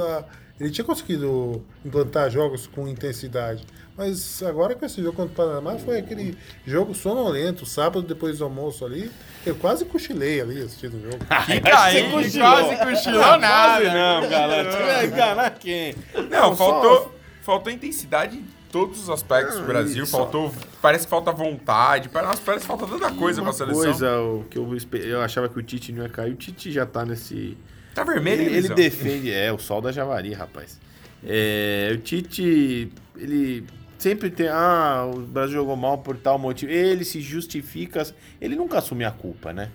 ele tinha conseguido implantar jogos com intensidade. Mas agora com esse jogo contra o Panamá foi aquele jogo sonolento, sábado depois do almoço ali. Eu quase cochilei ali assistindo o jogo. Que aí, quase cochilou nada. Quase não, galera. Vai enganar quem? Não, só- faltou, faltou intensidade em todos os aspectos do Brasil. isso. Faltou. Parece que falta vontade. Parece, parece que falta tanta coisa pra Uma seleção. coisa o que eu, eu achava que o Tite não ia cair. O Tite já tá nesse. Tá vermelho, Ele, ele defende. É, o sol da Javari, rapaz. É, o Tite, ele sempre tem. Ah, o Brasil jogou mal por tal motivo. Ele se justifica. Ele nunca assume a culpa, né?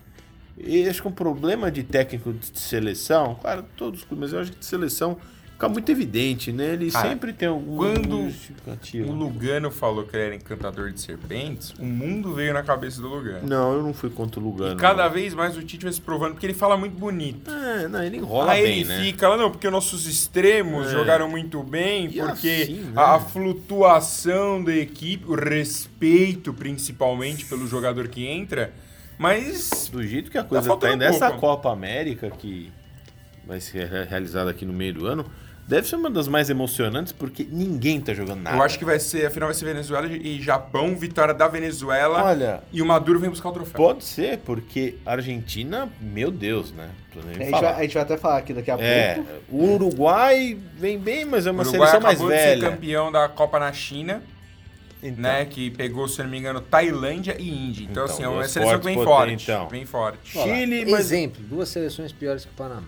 E acho que um problema de técnico de seleção, claro, todos os clubes, mas eu acho que de seleção fica muito evidente, né? Ele Cara, sempre tem algum quando. O Lugano falou que ele era encantador de serpentes, o mundo veio na cabeça do Lugano. Não, eu não fui contra o Lugano. E cada não. vez mais o Tite vai se provando, porque ele fala muito bonito. É, não, ele enrola Aí bem, ele né? fica lá, não, porque nossos extremos É. jogaram muito bem, E porque assim, né? a, flutuação da equipe, o respeito principalmente pelo jogador que entra, mas Do jeito que a coisa tá indo, essa. Copa América que vai ser re- realizada aqui no meio do ano, deve ser uma das mais emocionantes porque ninguém tá jogando nada. eu acho que vai ser, a final vai ser Venezuela e Japão, vitória da Venezuela Olha, e o Maduro vem buscar o troféu. pode ser, porque Argentina, meu Deus, né? Tô nem a gente, vai, a gente vai até falar aqui daqui a É, pouco. o Uruguai vem bem, mas é uma Uruguai seleção mais acabou de ser velha. campeão da Copa na China, Então, né? Que pegou, se não me engano, Tailândia e Índia. Então, Então, assim, é uma seleção que vem forte. então. Vem forte. Chile, mas Exemplo, duas seleções piores que o Panamá.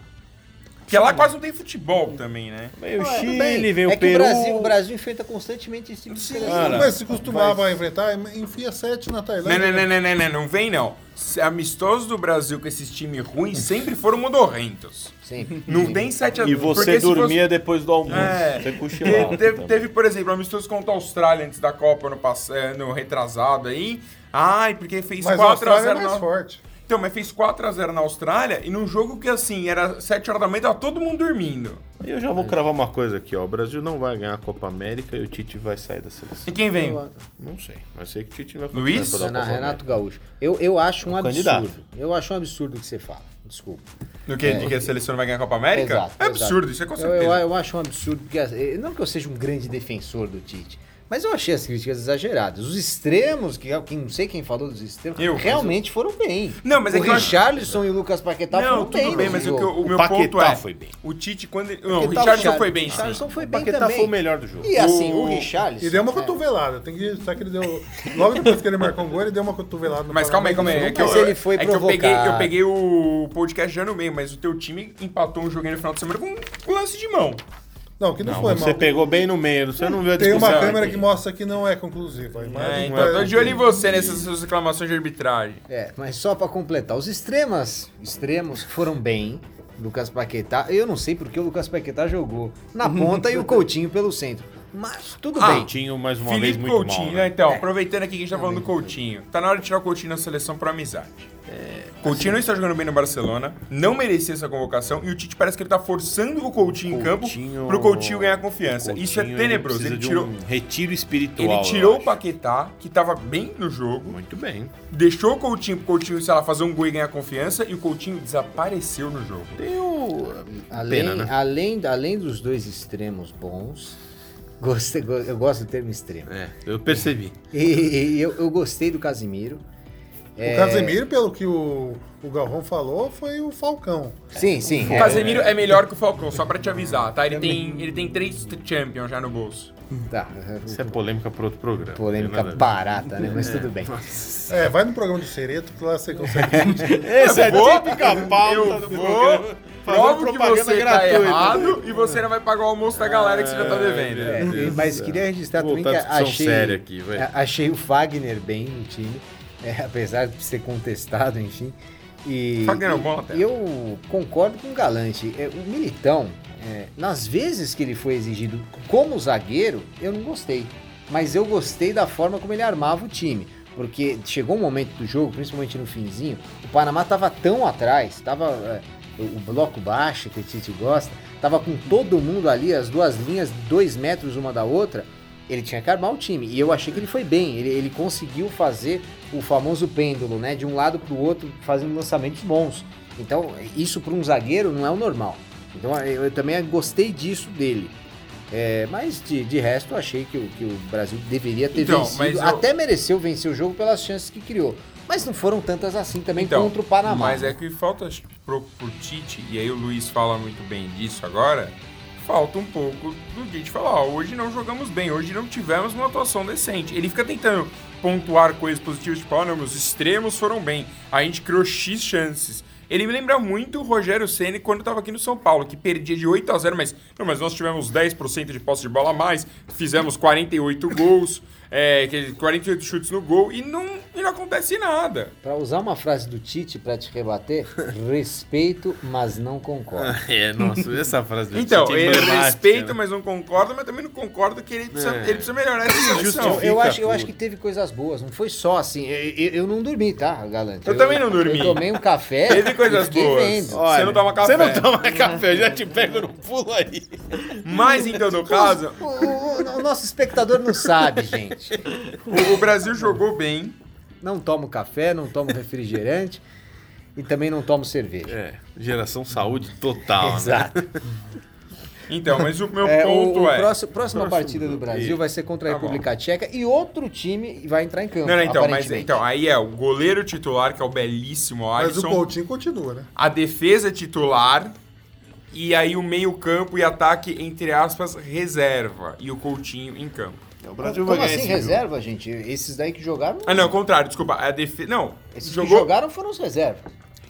Porque lá quase não tem futebol também, né? vem o Ah, tudo Chile, é o que Peru. o Brasil, o Brasil enfrenta constantemente esse tipo de seleção. Cara, Mas se costumava enfrentar, enfia sete na Não, Tailândia. não, não, não, não, não, não vem não. Amistosos do Brasil com esses times ruins sempre foram modorrentos. Sempre. Não tem 7 a E Porque você se fosse- dormia depois do almoço. É. Você Te- cochilava. teve, também. teve, por exemplo, amistosos contra a Austrália antes da Copa no, pass- eh, no retrasado aí. Ai, porque fez Mas a 4x0 Austrália é mais na... forte. Então, mas fez 4x0 na Austrália e num jogo que assim, era 7 horas da manhã, tava todo mundo dormindo. Eu já vou cravar uma coisa aqui, ó. O Brasil não vai ganhar a Copa América e o Tite vai sair da seleção. E quem vem? Não sei, mas sei que o Tite vai Luiz? Renato, Copa Renato Gaúcho. Eu, eu acho um O absurdo. candidato. Eu acho um absurdo o que você fala. Desculpa. No que, de que a seleção não vai ganhar a Copa América? Exato, é absurdo, exato. isso é com Eu, certeza. eu, eu acho um absurdo, porque assim, não que eu seja um grande defensor do Tite, mas eu achei as críticas exageradas. Os extremos, que, que não sei quem falou dos extremos, Eu, realmente foram bem. Não, mas é o que eu acho- Richarlison e o Lucas Paquetá Não, foram tudo bem. bem, nesse mas o, que eu- jogo. o meu Paquetá ponto é... foi bem. O Tite, quando ele... Não, o Paquetá, Richardson Richar- foi bem, sim. Richarlison foi O bem Paquetá também. foi o melhor do jogo. E assim, o, O- Richarlison... E deu uma é. cotovelada. Tem que sabe que ele deu. Logo depois que ele marcou um gol, ele deu uma cotovelada no Mas calma aí, calma aí. É que, eu, Mas ele foi é que eu peguei, eu peguei o podcast já no meio, mas o teu time empatou um joguinho no final de semana com um lance de mão. Não, que não, Não, foi você mal. pegou bem no meio, você não viu a Tem uma câmera aqui. que mostra que não é conclusiva. É, não então, é- eu tô de olho em você nessas suas reclamações de arbitragem. É, mas só pra completar, os extremas, extremos foram bem, Lucas Paquetá. Eu não sei porque o Lucas Paquetá jogou na ponta e o Coutinho pelo centro. Mas tudo Ah, bem. Coutinho, mais uma vez, Felipe muito Coutinho, mal. né? Então, aproveitando aqui que a gente tá falando do Coutinho. Tá na hora de tirar o Coutinho da seleção por amizade. Coutinho não está jogando bem no Barcelona, não merecia essa convocação e o Tite parece que ele tá forçando o Coutinho, em campo Coutinho- pro Coutinho ganhar confiança. Isso é Coutinho, tenebroso. Ele de tirou, um retiro espiritual. ele tirou o. Paquetá, que tava bem no jogo, Muito bem. deixou o Coutinho pro Coutinho, sei lá, fazer um gol e ganhar confiança e o Coutinho desapareceu no jogo. Tem o... Além, Pena, né? além, além dos dois extremos bons, gostei, go- eu gosto do termo extremo. É, eu percebi. E, e eu, eu gostei do Casimiro. É, O Casemiro, pelo que o, o Galvão falou, foi o Falcão. Sim, sim. O é. Casemiro é melhor que o Falcão, só pra te avisar, tá? Ele tem, ele tem três Champions já no bolso. Tá, Isso é polêmica para outro programa. polêmica ver. barata, né? Mas tudo bem. É, vai no programa do Sereto, que lá você consegue. Essa é vou- típica pauta Eu do vou, programa. provo que propaganda você tá gratuita. errado e você não vai pagar o almoço da galera que você já tá devendo. É, mas queria registrar também que Voltar à discussão achei, aqui, achei o Fagner bem no time, é, apesar de ser contestado, enfim. E, Fagner é bom e eu concordo com o Galante. É, o Militão, é, nas vezes que ele foi exigido como zagueiro, eu não gostei. Mas eu gostei da forma como ele armava o time. Porque chegou um momento do jogo, principalmente no finzinho, o Panamá tava tão atrás, tava é, o, o bloco baixo, que o Tite gosta, tava com todo mundo ali, as duas linhas, dois metros uma da outra, ele tinha que armar o time. E eu achei que ele foi bem, ele, ele conseguiu fazer o famoso pêndulo, né? De um lado pro outro, fazendo lançamentos bons. Então, isso para um zagueiro não é o normal. Então, eu, eu também gostei disso dele. É, mas de, de resto, eu achei que, o- que o Brasil deveria ter Então, vencido. eu- Até mereceu vencer o jogo pelas chances que criou. Mas não foram tantas assim também Então, contra o Panamá. Mas é que falta pro, pro Tite, e aí o Luiz fala muito bem disso agora, falta um pouco do Tite falar, ó, hoje não jogamos bem, hoje não tivemos uma atuação decente. Ele fica tentando pontuar coisas positivas, tipo, ah, não, meus extremos foram bem, a gente criou X chances. Ele me lembra muito o Rogério Ceni quando estava aqui no São Paulo, que perdia de 8 a 0, mas não, mas nós tivemos 10% de posse de bola a mais, fizemos 48 gols, é, que- 48 chutes no gol e não, e não acontece nada. Pra usar uma frase do Tite pra te rebater, respeito, mas não concordo. É, nossa, essa frase do Então, Tite é ele emblemática, respeita, né? mas não concorda, mas também não concorda que ele precisa, É. ele precisa melhorar essa. Eu acho, eu acho que teve coisas boas, não foi só assim. Eu, eu- eu não dormi, tá, Galante? Eu também não dormi. Eu tomei um café. Teve coisas boas. vendo. Você não toma café. Você não toma café, eu já te pego no pulo aí. Mas então, no caso, O, o- o nosso espectador não sabe, gente. O, o Brasil jogou bem. Não tomo café, não tomo refrigerante e também não tomo cerveja. É, geração saúde total, né? Exato. Então, mas o meu É, o, ponto o é. próximo, próxima Próximo partida do. Brasil Isso. vai ser contra a Tá bom. República Tcheca e outro time vai entrar em campo. Não, não, então, mas então, aí é o goleiro titular, que é o belíssimo Mas o Alisson, Coutinho continua, né? a defesa titular, e aí o meio-campo e ataque, entre aspas, reserva. E o Coutinho em campo. O Brasil Como vai ganhar assim esse jogo. reserva, gente? Esses daí que jogaram. Ah, não, ao contrário, desculpa. A defesa. Não, Esses que jogou. jogaram foram os reservas.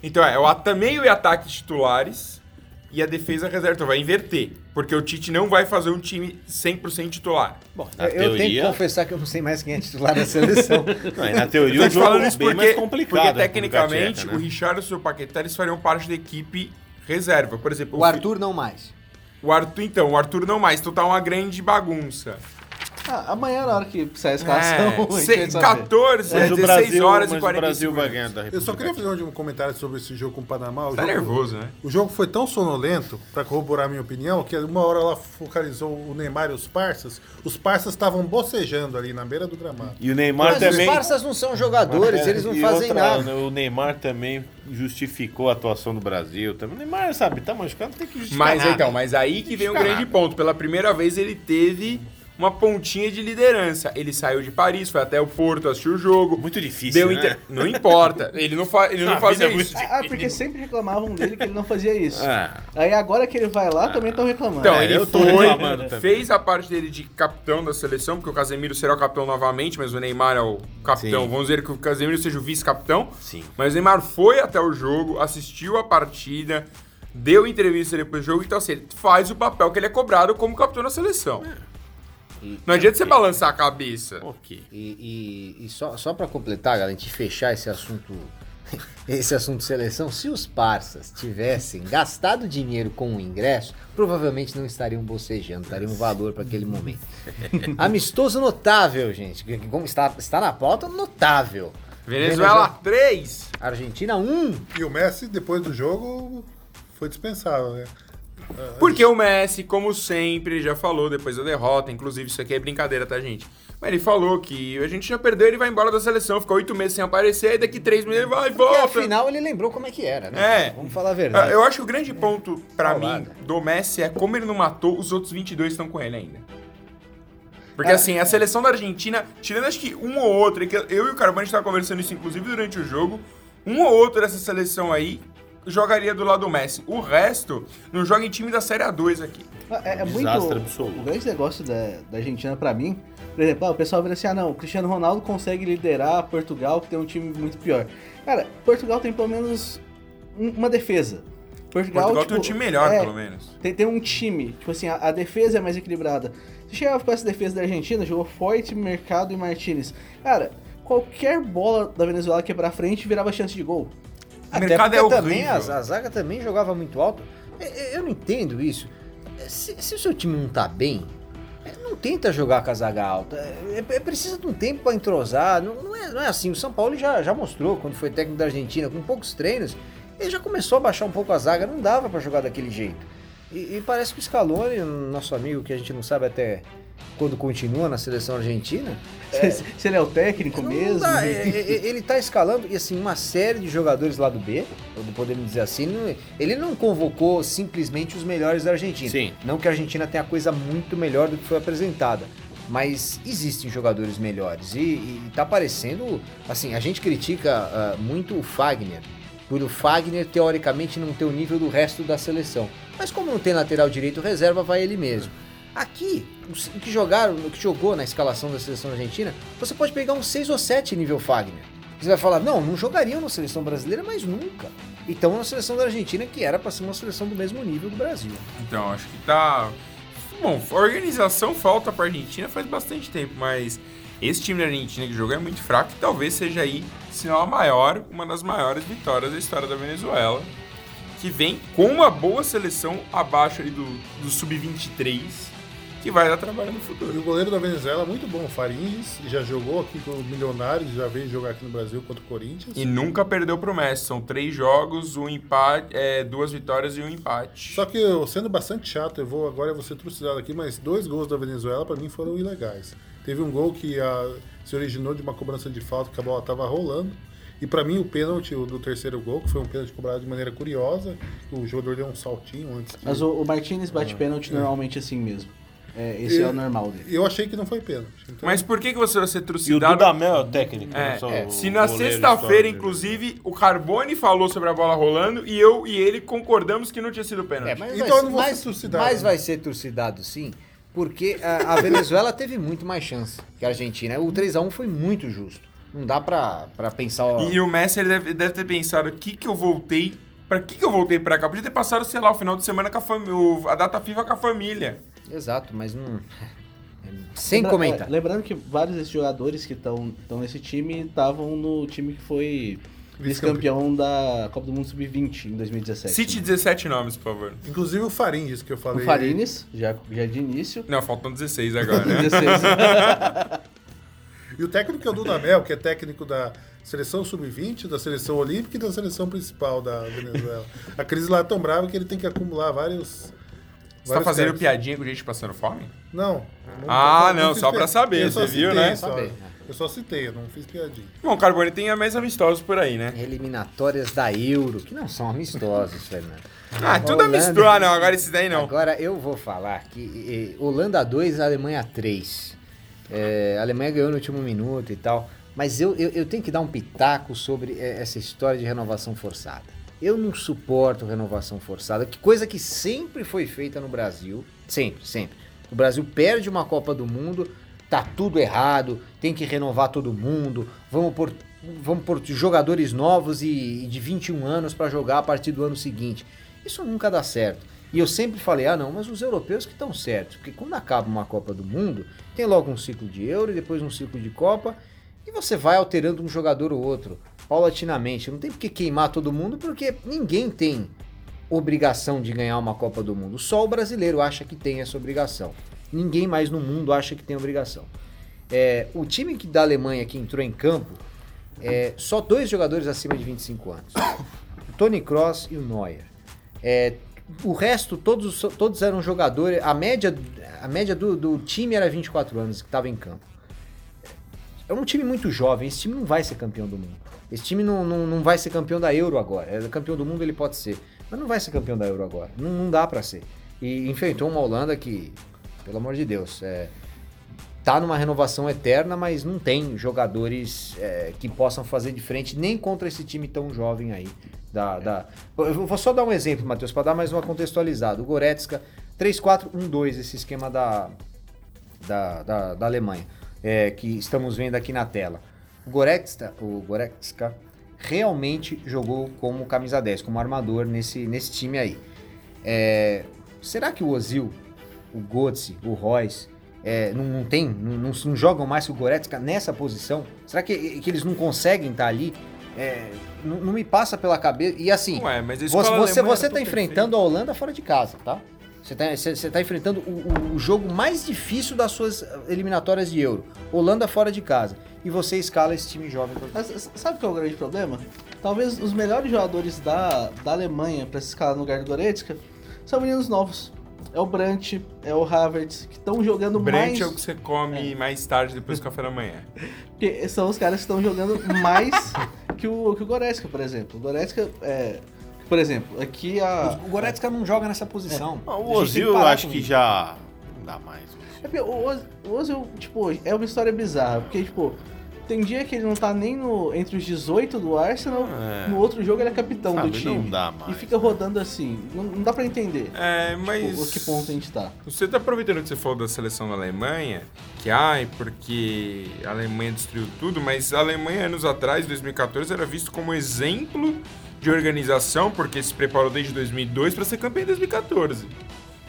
Então é, o ata- meio e ataque titulares e a defesa reserva. Então vai inverter. Porque o Tite não vai fazer um time 100% titular. Bom, Na eu, eu tenho que teoria- confessar que eu não sei mais quem é titular da seleção. Não, na teoria Eu o jogo falando é isso bem porque, mais complicado. porque né, a tecnicamente né? o Richardson e o Paquetá eles fariam parte da equipe reserva. Por exemplo, o Arthur não mais. O Arthur, então, o Arthur não mais. Então tá uma grande bagunça. Ah, amanhã, na hora que sair a escalação, É, se- vai saber. 14, Mas é, o 16 Brasil, horas e o 40 Brasil vai segundos. ganhar da República Eu só queria fazer um comentário sobre esse jogo com o Panamá. O Tá jogo, nervoso, né? O jogo foi tão sonolento, pra corroborar a minha opinião, que uma hora ela focalizou o Neymar e os parças. Os parças estavam bocejando ali na beira do gramado. E o Neymar Mas também. os parças não são jogadores, É, eles não e fazem outra, nada. né, O Neymar também justificou a atuação do Brasil. Também. O Neymar, sabe, tá machucado, tem que justificar. Mas nada. então, mas aí que vem o Fica grande nada. ponto. Pela primeira vez ele teve uma pontinha de liderança. Ele saiu de Paris, foi até o Porto, assistiu o jogo. Muito difícil. Deu né? inter... Não importa. Ele não, fa... ele não A fazia vida é isso. muito Ah, porque sempre reclamavam dele que ele não fazia isso. Ah, Aí agora que ele vai lá, também estão reclamando. Então, É, ele eu tô foi, fez a parte dele de capitão da seleção, porque o Casemiro será o capitão novamente, mas o Neymar é o capitão. Sim. Vamos dizer que o Casemiro seja o vice-capitão. sim. Mas o Neymar foi até o jogo, assistiu a partida, deu entrevista depois do jogo, então assim, ele faz o papel que ele é cobrado como capitão da seleção. E- Não adianta você balançar a cabeça. Ok. E, e- e só, só para completar, galera, a gente fechar esse assunto esse assunto de seleção, se os parças tivessem gastado dinheiro com o ingresso, provavelmente não estariam bocejando, dariam valor para aquele momento. Amistoso notável, gente. Como está, está na pauta, notável. Venezuela 3. Argentina 1. E o Messi, depois do jogo, foi dispensável, né? Porque o Messi, como sempre, ele já falou depois da derrota, inclusive isso aqui é brincadeira, tá, gente? Mas ele falou que a gente já perdeu, ele vai embora da seleção, fica oito meses sem aparecer, e daqui três meses ele vai e Porque volta. afinal ele lembrou como é que era, né? É. Vamos falar a verdade. Eu acho que o grande ponto pra Paulada. mim do Messi é como ele não matou, os outros 22 estão com ele ainda. Porque É. assim, a seleção da Argentina, tirando acho que um ou outro, que eu e o Carbone estava conversando isso inclusive durante o jogo, um ou outro dessa seleção aí jogaria do lado do Messi. O resto não joga em time da Série A2 aqui. É, é muito. Desastre absoluto. O grande negócio da, da Argentina, pra mim, por exemplo, ah, o pessoal vira assim: ah, não, o Cristiano Ronaldo consegue liderar Portugal, que tem um time muito pior. Cara, Portugal tem pelo menos um- uma defesa. Portugal, Portugal tipo, tem um time melhor, é, pelo menos. Tem, tem um time, tipo assim, a, a defesa é mais equilibrada. Se chegava com essa defesa da Argentina, jogou Forte, Mercado e Martinez. Cara, qualquer bola da Venezuela que ia pra frente virava chance de gol. O mercado é porque também horrível. a, a zaga também jogava muito alto. É, é, Eu não entendo isso. É, Se, se o seu time não tá bem, não tenta jogar com a zaga alta. É, é- precisa de um tempo pra entrosar. Não, não é, não é assim. O São Paulo já, já mostrou, quando foi técnico da Argentina, com poucos treinos, ele já começou a baixar um pouco a zaga. Não dava pra jogar daquele jeito. E, e parece que o Scaloni, nosso amigo, que a gente não sabe até quando continua na seleção argentina, Se, se ele é o técnico não mesmo. dá, é, é, ele tá escalando, e assim, uma série de jogadores lá do B, podemos dizer assim, não- ele não convocou simplesmente os melhores da Argentina. Sim. Não que a Argentina tenha coisa muito melhor do que foi apresentada. Mas existem jogadores melhores. E, e tá parecendo. Assim, a gente critica ah, muito o Fagner. Por o Fagner, teoricamente, não ter o nível do resto da seleção. Mas como não tem lateral direito reserva, vai ele mesmo. Aqui, o que jogaram, o que jogou na escalação da seleção argentina, você pode pegar um 6 ou 7 nível Fagner. Você vai falar, não, não jogariam na seleção brasileira, mas nunca. Então na seleção da Argentina, que era para ser uma seleção do mesmo nível do Brasil. Então, acho que tá. Bom, organização falta pra Argentina faz bastante tempo, mas esse time da Argentina que jogou é muito fraco e talvez seja aí, se não a maior, uma das maiores vitórias da história da Venezuela. Que vem com uma boa seleção abaixo ali do, do Sub-23, que vai dar trabalho no E futuro. o goleiro da Venezuela é muito bom, o Faringes, já jogou aqui com o Milionários, já veio jogar aqui no Brasil contra o Corinthians. E nunca perdeu pro Messi. São três jogos, um empate, é, duas vitórias e um empate. Só que eu, sendo bastante chato, eu vou agora eu vou ser trucidado aqui, mas dois gols da Venezuela pra mim foram ilegais. Teve um gol que a- se originou de uma cobrança de falta que a bola tava rolando. E pra mim o pênalti do terceiro gol, que foi um pênalti cobrado de maneira curiosa, o jogador deu um saltinho antes que... Mas o, o Martinez bate pênalti normalmente assim mesmo. É, esse é o normal dele. Eu achei que não foi pênalti. Então, Mas por que, que você vai ser E o trucidado? Dudamel é o técnico, É, não só é. o Se na sexta-feira, inclusive, o Carbone falou sobre a bola rolando e eu e ele concordamos que não tinha sido pênalti. É, mas, Então vai, eu não vou mas, ser trucidado, mas né? vai ser trucidado sim, porque a, a Venezuela teve muito mais chance que a Argentina. O 3x1 foi muito justo. Não dá pra, pra pensar. E o Messi ele deve, deve ter pensado: o que que eu voltei? Pra que que eu voltei pra cá? Podia ter passado, sei lá, o final de semana com a família, a data FIFA com a família. Exato, mas não. Sem Lembra- comentar. é, lembrando que vários desses jogadores que estão nesse time estavam no time que foi vice-campeão da Copa do Mundo Sub-20 em 2017. Cite 17 nomes, por favor. Inclusive o Faringes, que eu O falei. Farines, já, já de início. Não, faltam 16 agora, né? 16. E o técnico é o Dudamel, que é técnico da seleção sub-20, da seleção olímpica e da seleção principal da Venezuela. A crise lá é tão brava que ele tem que acumular vários. Você tá fazendo piadinha com gente passando fome? Não. não Ah, não, só pra saber, eu só você viu, né? só. Saber. Eu só citei, eu não fiz piadinha. Bom, o Carbone tem mais amistosos por aí, né? Eliminatórias da Euro, que não são amistosos, Fernando. Ah, tudo Holanda- amistoso. Ah, não, agora esses daí não. Agora eu vou falar que Holanda 2, Alemanha 3. É, a Alemanha ganhou no último minuto e tal. Mas eu, eu, eu tenho que dar um pitaco sobre eh, essa história de renovação forçada. Eu não suporto renovação forçada, que coisa que sempre foi feita no Brasil. Sempre, sempre. O Brasil perde uma Copa do Mundo, tá tudo errado, tem que renovar todo mundo, vamos pôr, vamos pôr jogadores novos e, e de 21 anos para jogar a partir do ano seguinte. Isso nunca dá certo. E eu sempre falei, ah não, mas os europeus que estão certos, porque quando acaba uma Copa do Mundo, tem logo um ciclo de Euro e depois um ciclo de Copa, e você vai alterando um jogador ou outro. Paulatinamente. Não tem por que queimar todo mundo, porque ninguém tem obrigação de ganhar uma Copa do Mundo. Só o brasileiro acha que tem essa obrigação. Ninguém mais no mundo acha que tem obrigação. É, o time que, da Alemanha que entrou em campo, é, só dois jogadores acima de 25 anos. O Tony Cross e o Neuer. É, o resto, todos, todos eram jogadores. A média, a média do, do time era 24 anos que estava em campo. É um time muito jovem. Esse time não vai ser campeão do mundo. Esse time não, não, não vai ser campeão da Euro agora. É campeão do mundo ele pode ser. Mas não vai ser campeão da Euro agora. Não, não dá para ser. E enfrentou uma Holanda que, pelo amor de Deus, é, tá numa renovação eterna, mas não tem jogadores é, que possam fazer diferente nem contra esse time tão jovem aí. Da, da... Eu vou só dar um exemplo, Matheus, para dar mais uma contextualizada. O Goretzka, 3-4-1-2, esse esquema da, da, da, da Alemanha, é, que estamos vendo aqui na tela. O Goretzka, o Goretzka realmente jogou como camisa 10, como armador nesse, nesse time aí. É, será que o Ozil, o Götze, o Royce é, não, não, tem, não, não, jogam mais que o Goretzka nessa posição? Será que, que eles não conseguem estar ali? É, não, não, me passa pela cabeça. E assim, Ué, mas você, você, você tá enfrentando a Holanda fora de casa, tá? Você está tá enfrentando o, o, jogo mais difícil das suas eliminatórias de Euro. Holanda fora de casa. E você escala esse time jovem. Mas, sabe qual é o grande problema? Talvez os melhores jogadores da, da Alemanha para se escalar no lugar do Goretzka são meninos novos. É o Brandt, é o Havertz, que estão jogando Brandt mais... é o que você come é. mais tarde, depois do café da manhã. Porque são os caras que estão jogando mais que o, que o Goretzka, por exemplo. O Goretzka é por exemplo, aqui a. O Goretzka não joga nessa posição. É. O Ozil eu acho que já. Não dá mais. É o Ozil, tipo, é uma história bizarra. Porque, tipo, tem dia que ele não tá nem no, entre os 18 do Arsenal, é. no outro jogo ele é capitão Sabe, do time. Não dá mais. E fica rodando assim. Não, não dá pra entender. É, mas. Tipo, que ponto a gente tá. Você tá aproveitando que você falou da seleção da Alemanha, que ai, porque a Alemanha destruiu tudo, mas a Alemanha anos atrás, 2014, era visto como exemplo de organização, porque se preparou desde 2002 para ser campeão em 2014.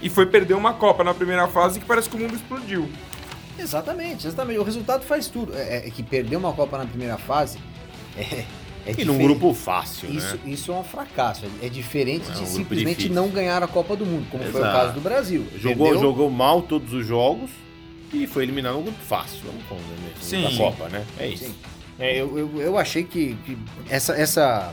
E foi perder uma Copa na primeira fase que parece que o mundo explodiu. Exatamente, exatamente. O resultado faz tudo. É, é que perder uma Copa na primeira fase é, é e num grupo fácil, isso, né? Isso é um fracasso. É diferente É de um grupo simplesmente difícil. não ganhar a Copa do Mundo, como foi o Exato. caso do Brasil. Jogou, jogou mal todos os jogos e foi eliminado num grupo fácil. Vamos convencer. Sim. Da Copa, né? É isso. Sim. É, eu, eu, eu achei que, que essa, essa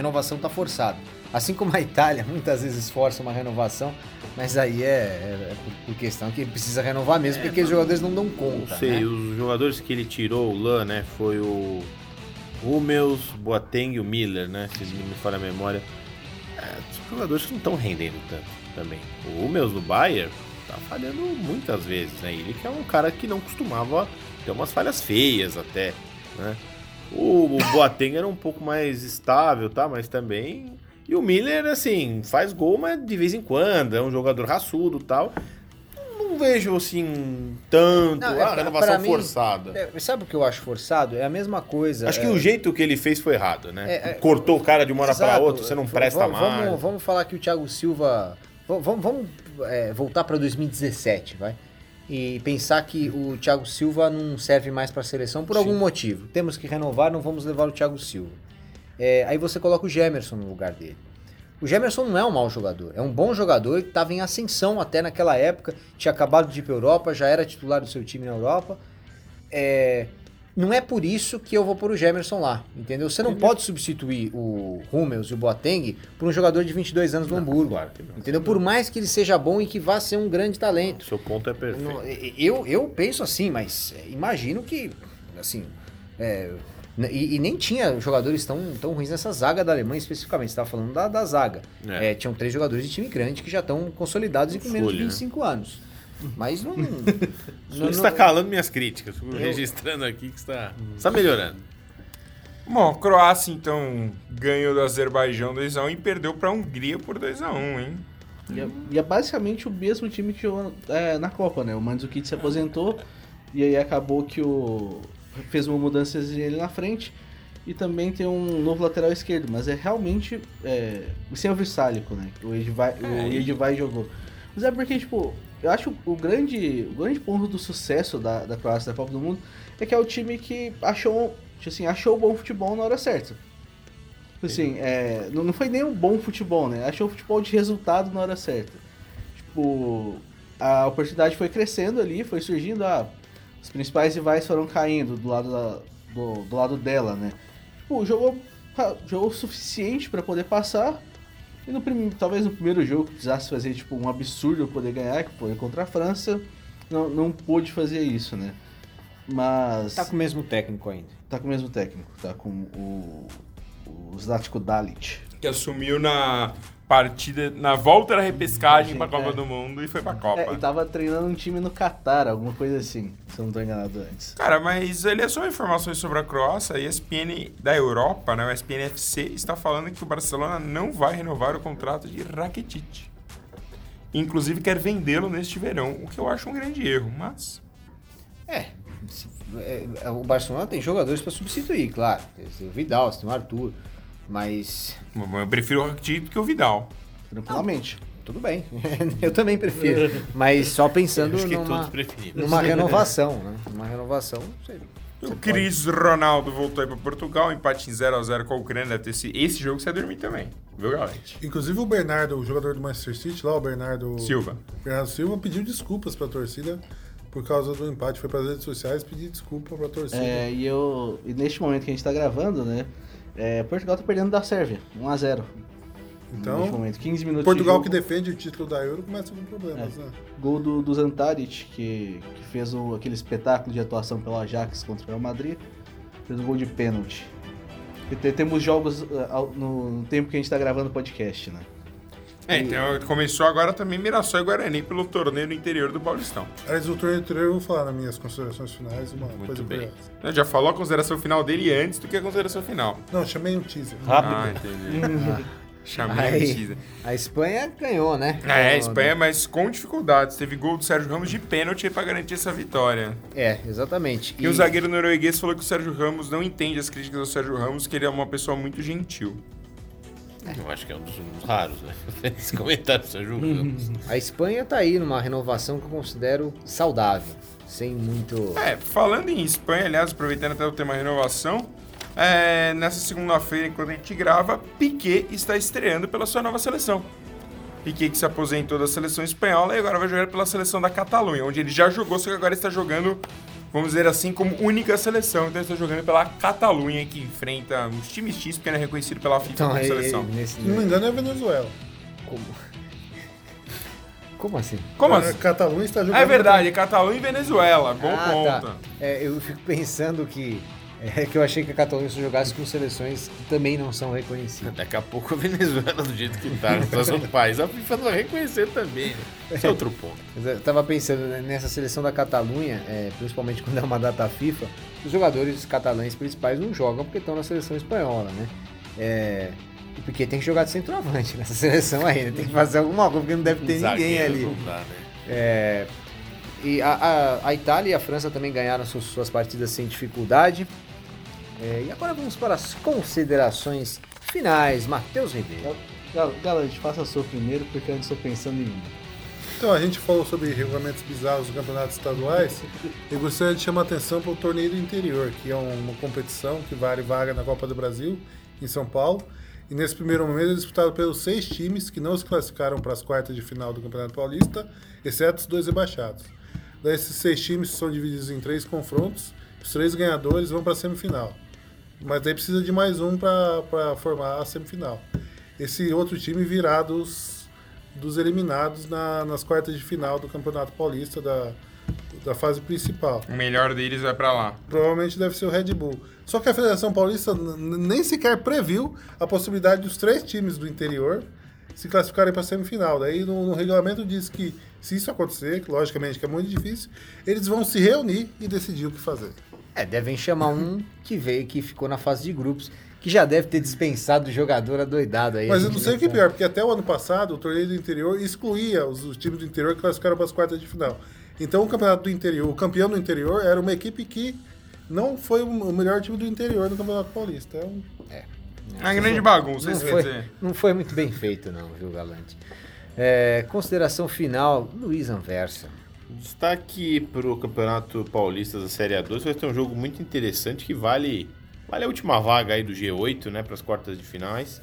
renovação tá forçada. Assim como a Itália muitas vezes força uma renovação, mas aí é, é- é por, por questão que precisa renovar mesmo, porque aqueles jogadores não dão Não conta. sei, né? os jogadores que ele tirou, o Lan, né? Foi o Hummels, Boateng e o Miller, né? Se não me falha a memória. É, os jogadores que não estão rendendo tanto também. O Hummels no Bayern tá falhando muitas vezes, né? Ele que é um cara que não costumava ter umas falhas feias até, né? O, o Boateng era um pouco mais estável, tá? Mas também... E o Miller, assim, faz gol, mas de vez em quando. É um jogador raçudo e tal. Não vejo, assim, tanto... Não, é, ah, pra- renovação mim, forçada. É, sabe o que eu acho forçado? É a mesma coisa. Acho é, que o jeito que ele fez foi errado, né? É, é, Cortou o cara de uma hora para outra, você não presta vamos, mais. Vamos, vamos falar que o Thiago Silva. Vamos, vamos é, voltar para 2017, vai? E pensar que o Thiago Silva não serve mais para a seleção por algum motivo. Temos que renovar, não vamos levar o Thiago Silva. É, aí você coloca o Gemerson no lugar dele. O Gemerson não é um mau jogador, é um bom jogador que estava em ascensão até naquela época, tinha acabado de ir para Europa, já era titular do seu time na Europa. É, não é por isso que eu vou pôr o Gemerson lá, entendeu? Você não pode substituir o Hummels e o Boateng por um jogador de 22 anos do Hamburgo, claro não. entendeu? Por mais que ele seja bom e que vá ser um grande O talento. seu ponto é perfeito. Eu, eu penso assim, mas é, imagino que, assim, é, e, e nem tinha jogadores tão, tão ruins nessa zaga da Alemanha especificamente, você estava falando da, da zaga. É. É, tinham três jogadores de time grande que já estão consolidados e com menos de Folha, né? 25 anos. Mas não... Você está calando minhas críticas. Fico registrando aqui que está, está melhorando. Bom, Croácia então ganhou do Azerbaijão 2x1 e perdeu pra Hungria por 2x1, hein? E é, e é basicamente o mesmo time que jogou é, na Copa, né? O Mandzukic se aposentou e aí acabou que o fez uma mudança ele na frente e também tem um novo lateral esquerdo, mas é realmente é, sem o Vissálico, né? O Edvai, É, o e- Edvai jogou. Mas é porque, tipo, eu acho o grande, o grande ponto do sucesso da, da Croácia da Copa do Mundo é que é o time que achou assim, achou bom futebol na hora certa. Assim, é, não não foi nem um bom futebol, né? Achou futebol de resultado na hora certa. Tipo, a oportunidade foi crescendo ali, foi surgindo, ah, os principais rivais foram caindo do lado, da- do, do lado dela, né? Tipo, jogou, jogou o suficiente pra poder passar. E no prim, talvez no primeiro jogo que precisasse fazer tipo um absurdo poder ganhar, que foi contra a França, não, não pôde fazer isso, né? Mas Tá com o mesmo técnico ainda. tá com o mesmo técnico, tá com o, o Zlatko Dalic. Que assumiu na partida, na volta da repescagem pra É. Copa do Mundo e foi pra Copa. É, e tava treinando um time no Catar, alguma coisa assim, se eu não tô enganado antes. Cara, mas ele é só informações sobre a Croácia. A ESPN da Europa, né, o ESPN FC, está falando que o Barcelona não vai renovar o contrato de Rakitic. Inclusive quer vendê-lo neste verão, o que eu acho um grande erro, mas... É, é, é, o Barcelona tem jogadores pra substituir, claro. Tem o Vidal, tem o Arthur, mas Eu prefiro o Rakitic do que o Vidal. Tranquilamente. tudo bem. Eu também prefiro. Mas só pensando Acho que numa, todos preferem. numa renovação, né? Uma renovação, não sei. O Cris Ronaldo voltou aí pra Portugal, empate em 0x0 com a Ucrânia. Deve ter esse, esse jogo você vai dormir também, viu, Galete? Inclusive o Bernardo, o jogador do Manchester City, lá, o Bernardo Silva. Bernardo Silva pediu desculpas pra torcida por causa do empate. Foi pras redes sociais pedir desculpa pra torcida. É, e eu. E neste momento que a gente tá gravando, né? É, Portugal tá perdendo da Sérvia, 1x0. Então, momento, 15 minutos Portugal de que defende o título da Euro começa com problemas, É. né? Gol do, do Zantaric, que, que fez o, aquele espetáculo de atuação pelo Ajax contra o Real Madrid. Fez um gol de pênalti. E te- temos jogos eh, no, no tempo que a gente tá gravando o podcast, né? É, então começou agora também Mirassol e Guarani pelo torneio no interior do Paulistão. Aliás, o torneio anterior eu vou falar nas minhas considerações finais uma Muito coisa bem. curiosa. Já falou a consideração final dele antes do que a consideração final. Não, chamei um teaser. Ah, entendi. Chamei Aí, de teaser. a Espanha ganhou, né? É, a Espanha, mas com dificuldades. Teve gol do Sérgio Ramos de pênalti pra garantir essa vitória. É, exatamente. E o zagueiro norueguês falou que o Sérgio Ramos não entende as críticas ao Sérgio Ramos, que ele é uma pessoa muito gentil. Eu acho que é um dos, dos raros, né? Esse comentário do Sérgio Ramos. A Espanha tá aí numa renovação que eu considero saudável. Sem muito. É, falando em Espanha, aliás, aproveitando até o tema renovação, é, nessa segunda-feira, enquanto a gente grava, Piquet está estreando pela sua nova seleção. Piquet que se aposentou da seleção espanhola e agora vai jogar pela seleção da Catalunha, onde ele já jogou, só que agora está jogando, vamos dizer assim, como única seleção. Então está jogando pela Catalunha, que enfrenta os times X, porque ele é reconhecido pela FIFA Então, como é, seleção. nesse- Se não me engano, é a Venezuela. Como... Como assim? Como A assim? Catalunha está jogando. É verdade, Catalunha e Venezuela, bom Ah, ponto. tá. É, eu fico pensando que. É que eu achei que a Catalunha só jogasse com seleções que também não são reconhecidas. Daqui a pouco a Venezuela, do jeito que tá, na situação do país, a FIFA não vai reconhecer também. Né? Esse é outro ponto. Eu tava pensando né, nessa seleção da Catalunha, é, principalmente quando é uma data FIFA, os jogadores catalães principais não jogam porque estão na seleção espanhola, né? É, porque tem que jogar de centroavante nessa seleção aí, né? Tem que fazer alguma coisa, porque não deve ter ninguém Zagueiro ali. Não dá, né? É, e a, a- a Itália e a França também ganharam suas, suas partidas sem dificuldade. É, e agora vamos para as considerações finais. Matheus Ribeiro. Gal- Galante, faça a sua primeiro, porque eu ainda estou pensando em mim. Então, a gente falou sobre regulamentos bizarros dos campeonatos estaduais. Eu gostaria de chamar a atenção para o Torneio do Interior, que é uma competição que vale vaga na Copa do Brasil, em São Paulo. E nesse primeiro momento é disputado pelos seis times que não se classificaram para as quartas de final do Campeonato Paulista, exceto os dois rebaixados. Daí, esses seis times são divididos em três confrontos. Os três ganhadores vão para a semifinal. Mas daí precisa de mais um para formar a semifinal. Esse outro time virá dos, dos eliminados na- nas quartas de final do Campeonato Paulista da, da fase principal. O melhor deles vai pra lá. Provavelmente deve ser o Red Bull. Só que a Federação Paulista nem sequer previu a possibilidade dos três times do interior se classificarem para a semifinal. Daí no, no regulamento diz que se isso acontecer, que logicamente que é muito difícil, eles vão se reunir e decidir o que fazer. É, devem chamar um que veio, que ficou na fase de grupos, que já deve ter dispensado o jogador adoidado aí. Mas A eu não sei o que é pior, porque até o ano passado o torneio do interior excluía os, os times do interior que classificaram para as quartas de final. Então o campeonato do interior, o campeão do interior era uma equipe que não foi o melhor time do interior no Campeonato Paulista. É um- Uma grande bagunça, Não foi, dizer. não foi muito bem feito, não, viu, Galante? É, consideração final, Luiz Anversa. Destaque pro Campeonato Paulista da Série A2 vai ter um jogo muito interessante que vale Vale a última vaga aí do G8, né, para as quartas de finais.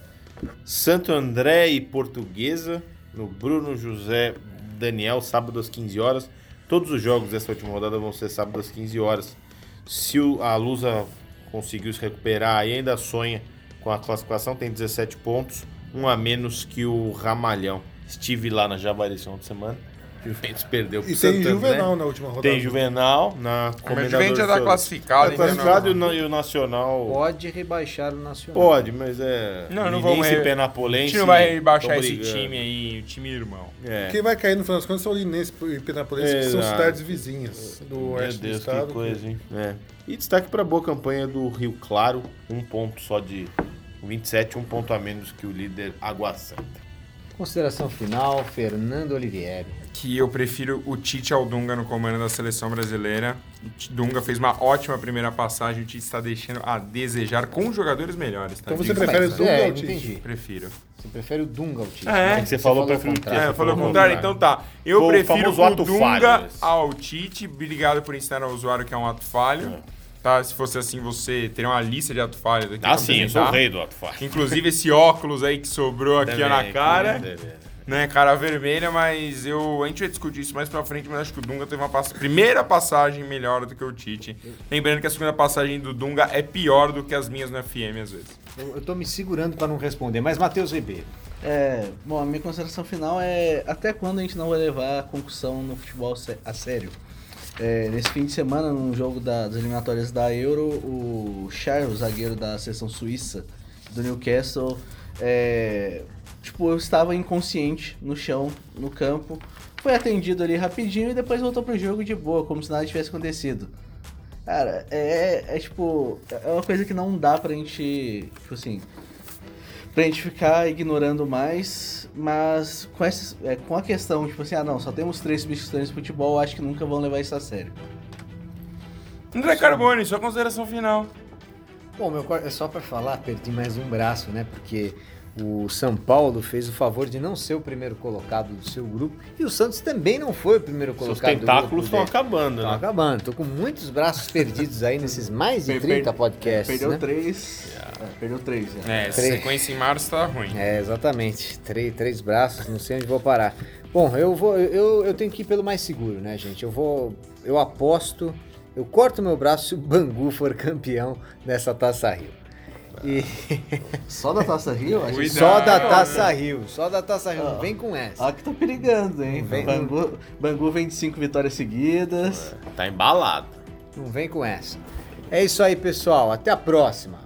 Santo André e Portuguesa, no Bruno José Daniel, sábado às 15 horas. Todos os jogos dessa última rodada vão ser sábado às 15 horas. Se o- a Lusa conseguiu se recuperar e ainda sonha com a classificação, tem 17 pontos, um a menos que o Ramalhão. Estive lá na Javari de semana. Juventus perdeu pro E tem. Juvenal na última rodada. Tem Juvenal na Mas o Comendador Juventus já tá Souza. classificado, Tá então classificado e não- o, e o Nacional... Pode rebaixar o Nacional. Pode, mas é. Não, não vamos e re- A Penapolense. gente não vai rebaixar tão esse brigando. time aí, o time irmão. É. Quem vai cair no final das contas são o Linense e Penapolense, que são Exato. cidades vizinhas do Meu oeste do Deus, estado. que coisa, hein? É. E destaque para a boa campanha do Rio Claro, um ponto só de 27, um ponto a menos que o líder Água Santa. Consideração final, Fernando Olivieri. Que eu prefiro o Tite ao Dunga no comando da seleção brasileira. O Dunga fez uma ótima primeira passagem, o Tite está deixando a desejar com jogadores melhores. Tá? Então você Digo- prefere Mas, Dunga é, ao Tite? entendi. Prefiro. Você prefere o Dunga ao Tite? É, né? é que você falou, o prefiro o contrário. É, Você falou o falou contrário, contrário. então tá. Eu Foi o prefiro o ato Dunga falho esse. ao Tite. Obrigado por ensinar ao usuário que é um ato falho. Tá? Se fosse assim, você teria uma lista de ato falhos aqui. Ah, sim, eu sou o rei do Ato Fácil. Inclusive esse óculos aí que sobrou aqui ó, na cara. Né, cara vermelha, mas eu, a gente vai discutir isso mais pra frente, mas acho que o Dunga teve uma pass- primeira passagem melhor do que o Tite. Lembrando que a segunda passagem do Dunga é pior do que as minhas no FM às vezes. Eu, eu tô me segurando para não responder, mas Matheus Ribeiro. É, bom, a minha consideração final é até quando a gente não vai levar a concussão no futebol a sério. É, nesse fim de semana, num jogo da- das eliminatórias da Euro, o Charles, o zagueiro da seleção suíça do Newcastle, é, tipo, eu estava inconsciente no chão, no campo, foi atendido ali rapidinho e depois voltou pro jogo de boa, como se nada tivesse acontecido. Cara, é, é tipo, é uma coisa que não dá pra gente, tipo assim, pra gente ficar ignorando mais, mas com, essa, é, com a questão, tipo assim, ah não, só temos três substituições de futebol, acho que nunca vão levar isso a sério. André Carbone, sua consideração final. Bom, meu é só para falar, perdi mais um braço, né? Porque o São Paulo fez o favor de não ser o primeiro colocado do seu grupo e o Santos também não foi o primeiro colocado do tentáculos estão dele. acabando, Estão né? acabando. Tô com muitos braços perdidos aí nesses mais de 30 podcasts, Perdeu né? três. é, perdeu três, já. É, essa Três. sequência em março tá ruim. É, exatamente. Três, três braços, não sei onde vou parar. Bom, eu vou. Eu, eu tenho que ir pelo mais seguro, né, gente? Eu vou. Eu aposto. Eu corto meu braço se o Bangu for campeão dessa Taça Rio. E Só da Taça Rio? Cuidado. só da Não, Taça Rio, só da Taça Rio, não Ah. vem com essa. Ah, que tá perigando, hein? Vem- Bangu, Bangu vem de cinco vitórias seguidas. Tá embalado. Não vem com essa. É isso aí, pessoal. Até a próxima.